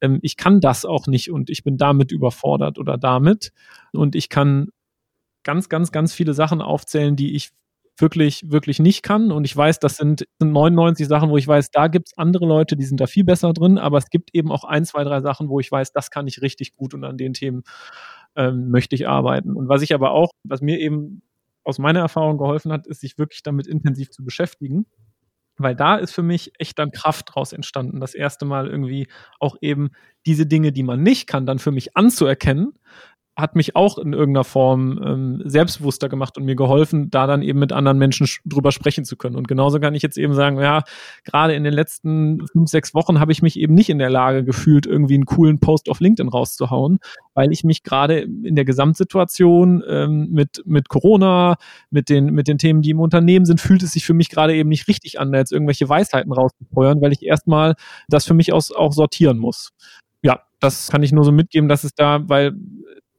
ähm, ich kann das auch nicht und ich bin damit überfordert oder damit und ich kann ganz, ganz, ganz viele Sachen aufzählen, die ich wirklich, wirklich nicht kann. Und ich weiß, das sind 99 Sachen, wo ich weiß, da gibt es andere Leute, die sind da viel besser drin, aber es gibt eben auch ein, zwei, drei Sachen, wo ich weiß, das kann ich richtig gut und an den Themen ähm, möchte ich arbeiten. Und was ich aber auch, was mir eben aus meiner Erfahrung geholfen hat, ist, sich wirklich damit intensiv zu beschäftigen. Weil da ist für mich echt dann Kraft draus entstanden, das erste Mal irgendwie auch eben diese Dinge, die man nicht kann, dann für mich anzuerkennen, hat mich auch in irgendeiner Form ähm, selbstbewusster gemacht und mir geholfen, da dann eben mit anderen Menschen drüber sprechen zu können. Und genauso kann ich jetzt eben sagen, ja, gerade in den letzten fünf, sechs Wochen habe ich mich eben nicht in der Lage gefühlt, irgendwie einen coolen Post auf LinkedIn rauszuhauen, weil ich mich gerade in der Gesamtsituation ähm, mit, mit Corona, mit den, mit den Themen, die im Unternehmen sind, fühlt es sich für mich gerade eben nicht richtig an, da jetzt irgendwelche Weisheiten rauszufeuern, weil ich erstmal das für mich aus, auch sortieren muss. Ja, das kann ich nur so mitgeben, dass es da, weil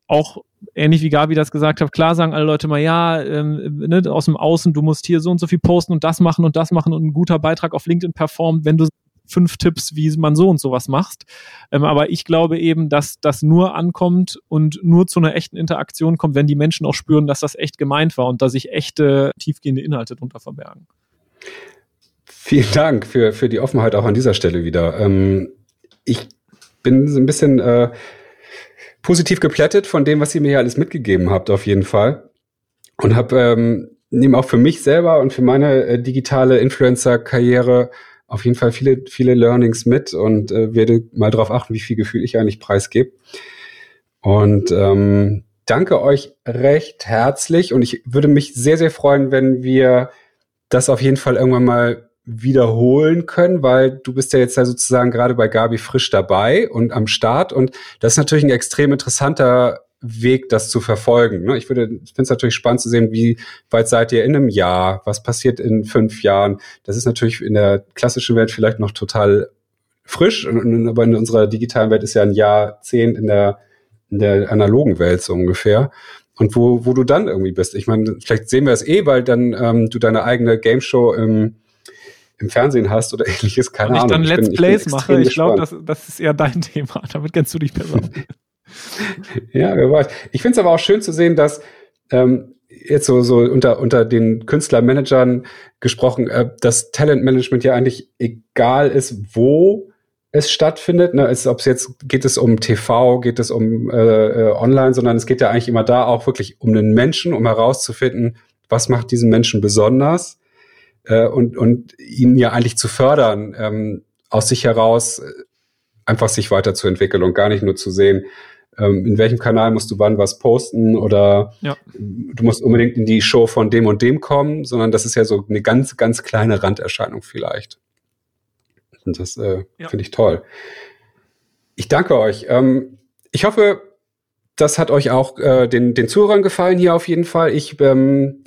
auch ähnlich wie Gabi das gesagt hat, klar sagen alle Leute mal, ja, ähm, ne, aus dem Außen, du musst hier so und so viel posten und das machen und das machen und ein guter Beitrag auf LinkedIn performt, wenn du fünf Tipps, wie man so und sowas machst. Ähm, aber ich glaube eben, dass das nur ankommt und nur zu einer echten Interaktion kommt, wenn die Menschen auch spüren, dass das echt gemeint war und dass sich echte, tiefgehende Inhalte drunter verbergen. Vielen Dank für, für die Offenheit auch an dieser Stelle wieder. Ähm, ich bin so ein bisschen äh, positiv geplättet von dem, was ihr mir hier alles mitgegeben habt, auf jeden Fall. Und habe ähm, nehme auch für mich selber und für meine äh, digitale Influencer-Karriere auf jeden Fall viele, viele Learnings mit und äh, werde mal darauf achten, wie viel Gefühl ich eigentlich preisgebe. Und ähm, danke euch recht herzlich und ich würde mich sehr, sehr freuen, wenn wir das auf jeden Fall irgendwann mal wiederholen können, weil du bist ja jetzt ja sozusagen gerade bei Gabi frisch dabei und am Start und das ist natürlich ein extrem interessanter Weg, das zu verfolgen. Ne? Ich würde, ich finde es natürlich spannend zu sehen, wie weit seid ihr in einem Jahr, was passiert in fünf Jahren. Das ist natürlich in der klassischen Welt vielleicht noch total frisch, aber in unserer digitalen Welt ist ja ein Jahr zehn in der in der analogen Welt so ungefähr. und wo, wo du dann irgendwie bist. Ich meine, vielleicht sehen wir es eh, weil dann ähm, du deine eigene Game Show im, im Fernsehen hast oder ähnliches, keine und ich Ahnung. dann Let's bin, Plays mache, ich glaube, das, das ist eher dein Thema. Damit kennst du dich besser. ja, wer weiß. Ich finde es aber auch schön zu sehen, dass ähm, jetzt so, so unter, unter den Künstlermanagern gesprochen, äh, dass Talentmanagement ja eigentlich egal ist, wo es stattfindet. Ne? ob es jetzt geht es um TV, geht es um äh, äh, Online, sondern es geht ja eigentlich immer da auch wirklich um den Menschen, um herauszufinden, was macht diesen Menschen besonders äh, und, und ihn ja eigentlich zu fördern, ähm, aus sich heraus äh, einfach sich weiterzuentwickeln und gar nicht nur zu sehen, ähm, in welchem Kanal musst du wann was posten oder ja. du musst unbedingt in die Show von dem und dem kommen, sondern das ist ja so eine ganz, ganz kleine Randerscheinung vielleicht. Und das äh, ja. finde ich toll. Ich danke euch. Ähm, ich hoffe, das hat euch auch äh, den, den Zuhörern gefallen hier auf jeden Fall. Ich ähm,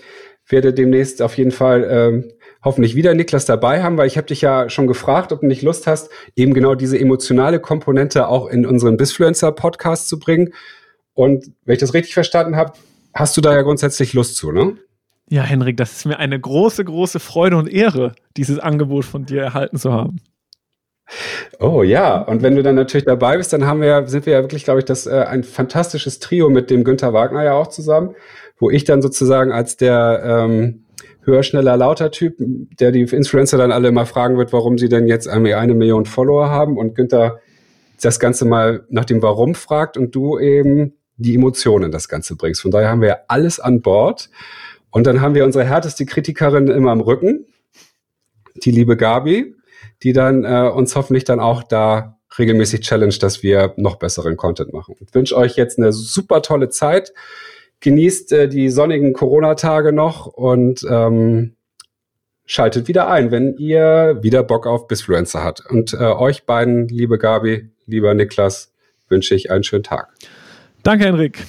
werde demnächst auf jeden Fall ähm, hoffentlich wieder Niklas dabei haben, weil ich habe dich ja schon gefragt, ob du nicht Lust hast, eben genau diese emotionale Komponente auch in unseren Bisfluencer-Podcast zu bringen. Und wenn ich das richtig verstanden habe, hast du da ja grundsätzlich Lust zu, ne? Ja, Henrik, das ist mir eine große, große Freude und Ehre, dieses Angebot von dir erhalten zu haben. Oh ja, und wenn du dann natürlich dabei bist, dann haben wir, sind wir ja wirklich, glaube ich, das äh, ein fantastisches Trio mit dem Günther Wagner ja auch zusammen, wo ich dann sozusagen als der ähm, höher, schneller, lauter Typ, der die Influencer dann alle immer fragen wird, warum sie denn jetzt eine Million Follower haben und Günther das Ganze mal nach dem Warum fragt und du eben die Emotionen das Ganze bringst. Von daher haben wir alles an Bord. Und dann haben wir unsere härteste Kritikerin immer am Rücken, die liebe Gabi die dann äh, uns hoffentlich dann auch da regelmäßig challenge, dass wir noch besseren Content machen. Ich wünsche euch jetzt eine super tolle Zeit. Genießt äh, die sonnigen Corona-Tage noch und ähm, schaltet wieder ein, wenn ihr wieder Bock auf Bisfluencer habt. Und äh, euch beiden, liebe Gabi, lieber Niklas, wünsche ich einen schönen Tag. Danke, Henrik.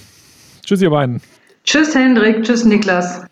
Tschüss, ihr beiden. Tschüss, Hendrik. Tschüss, Niklas.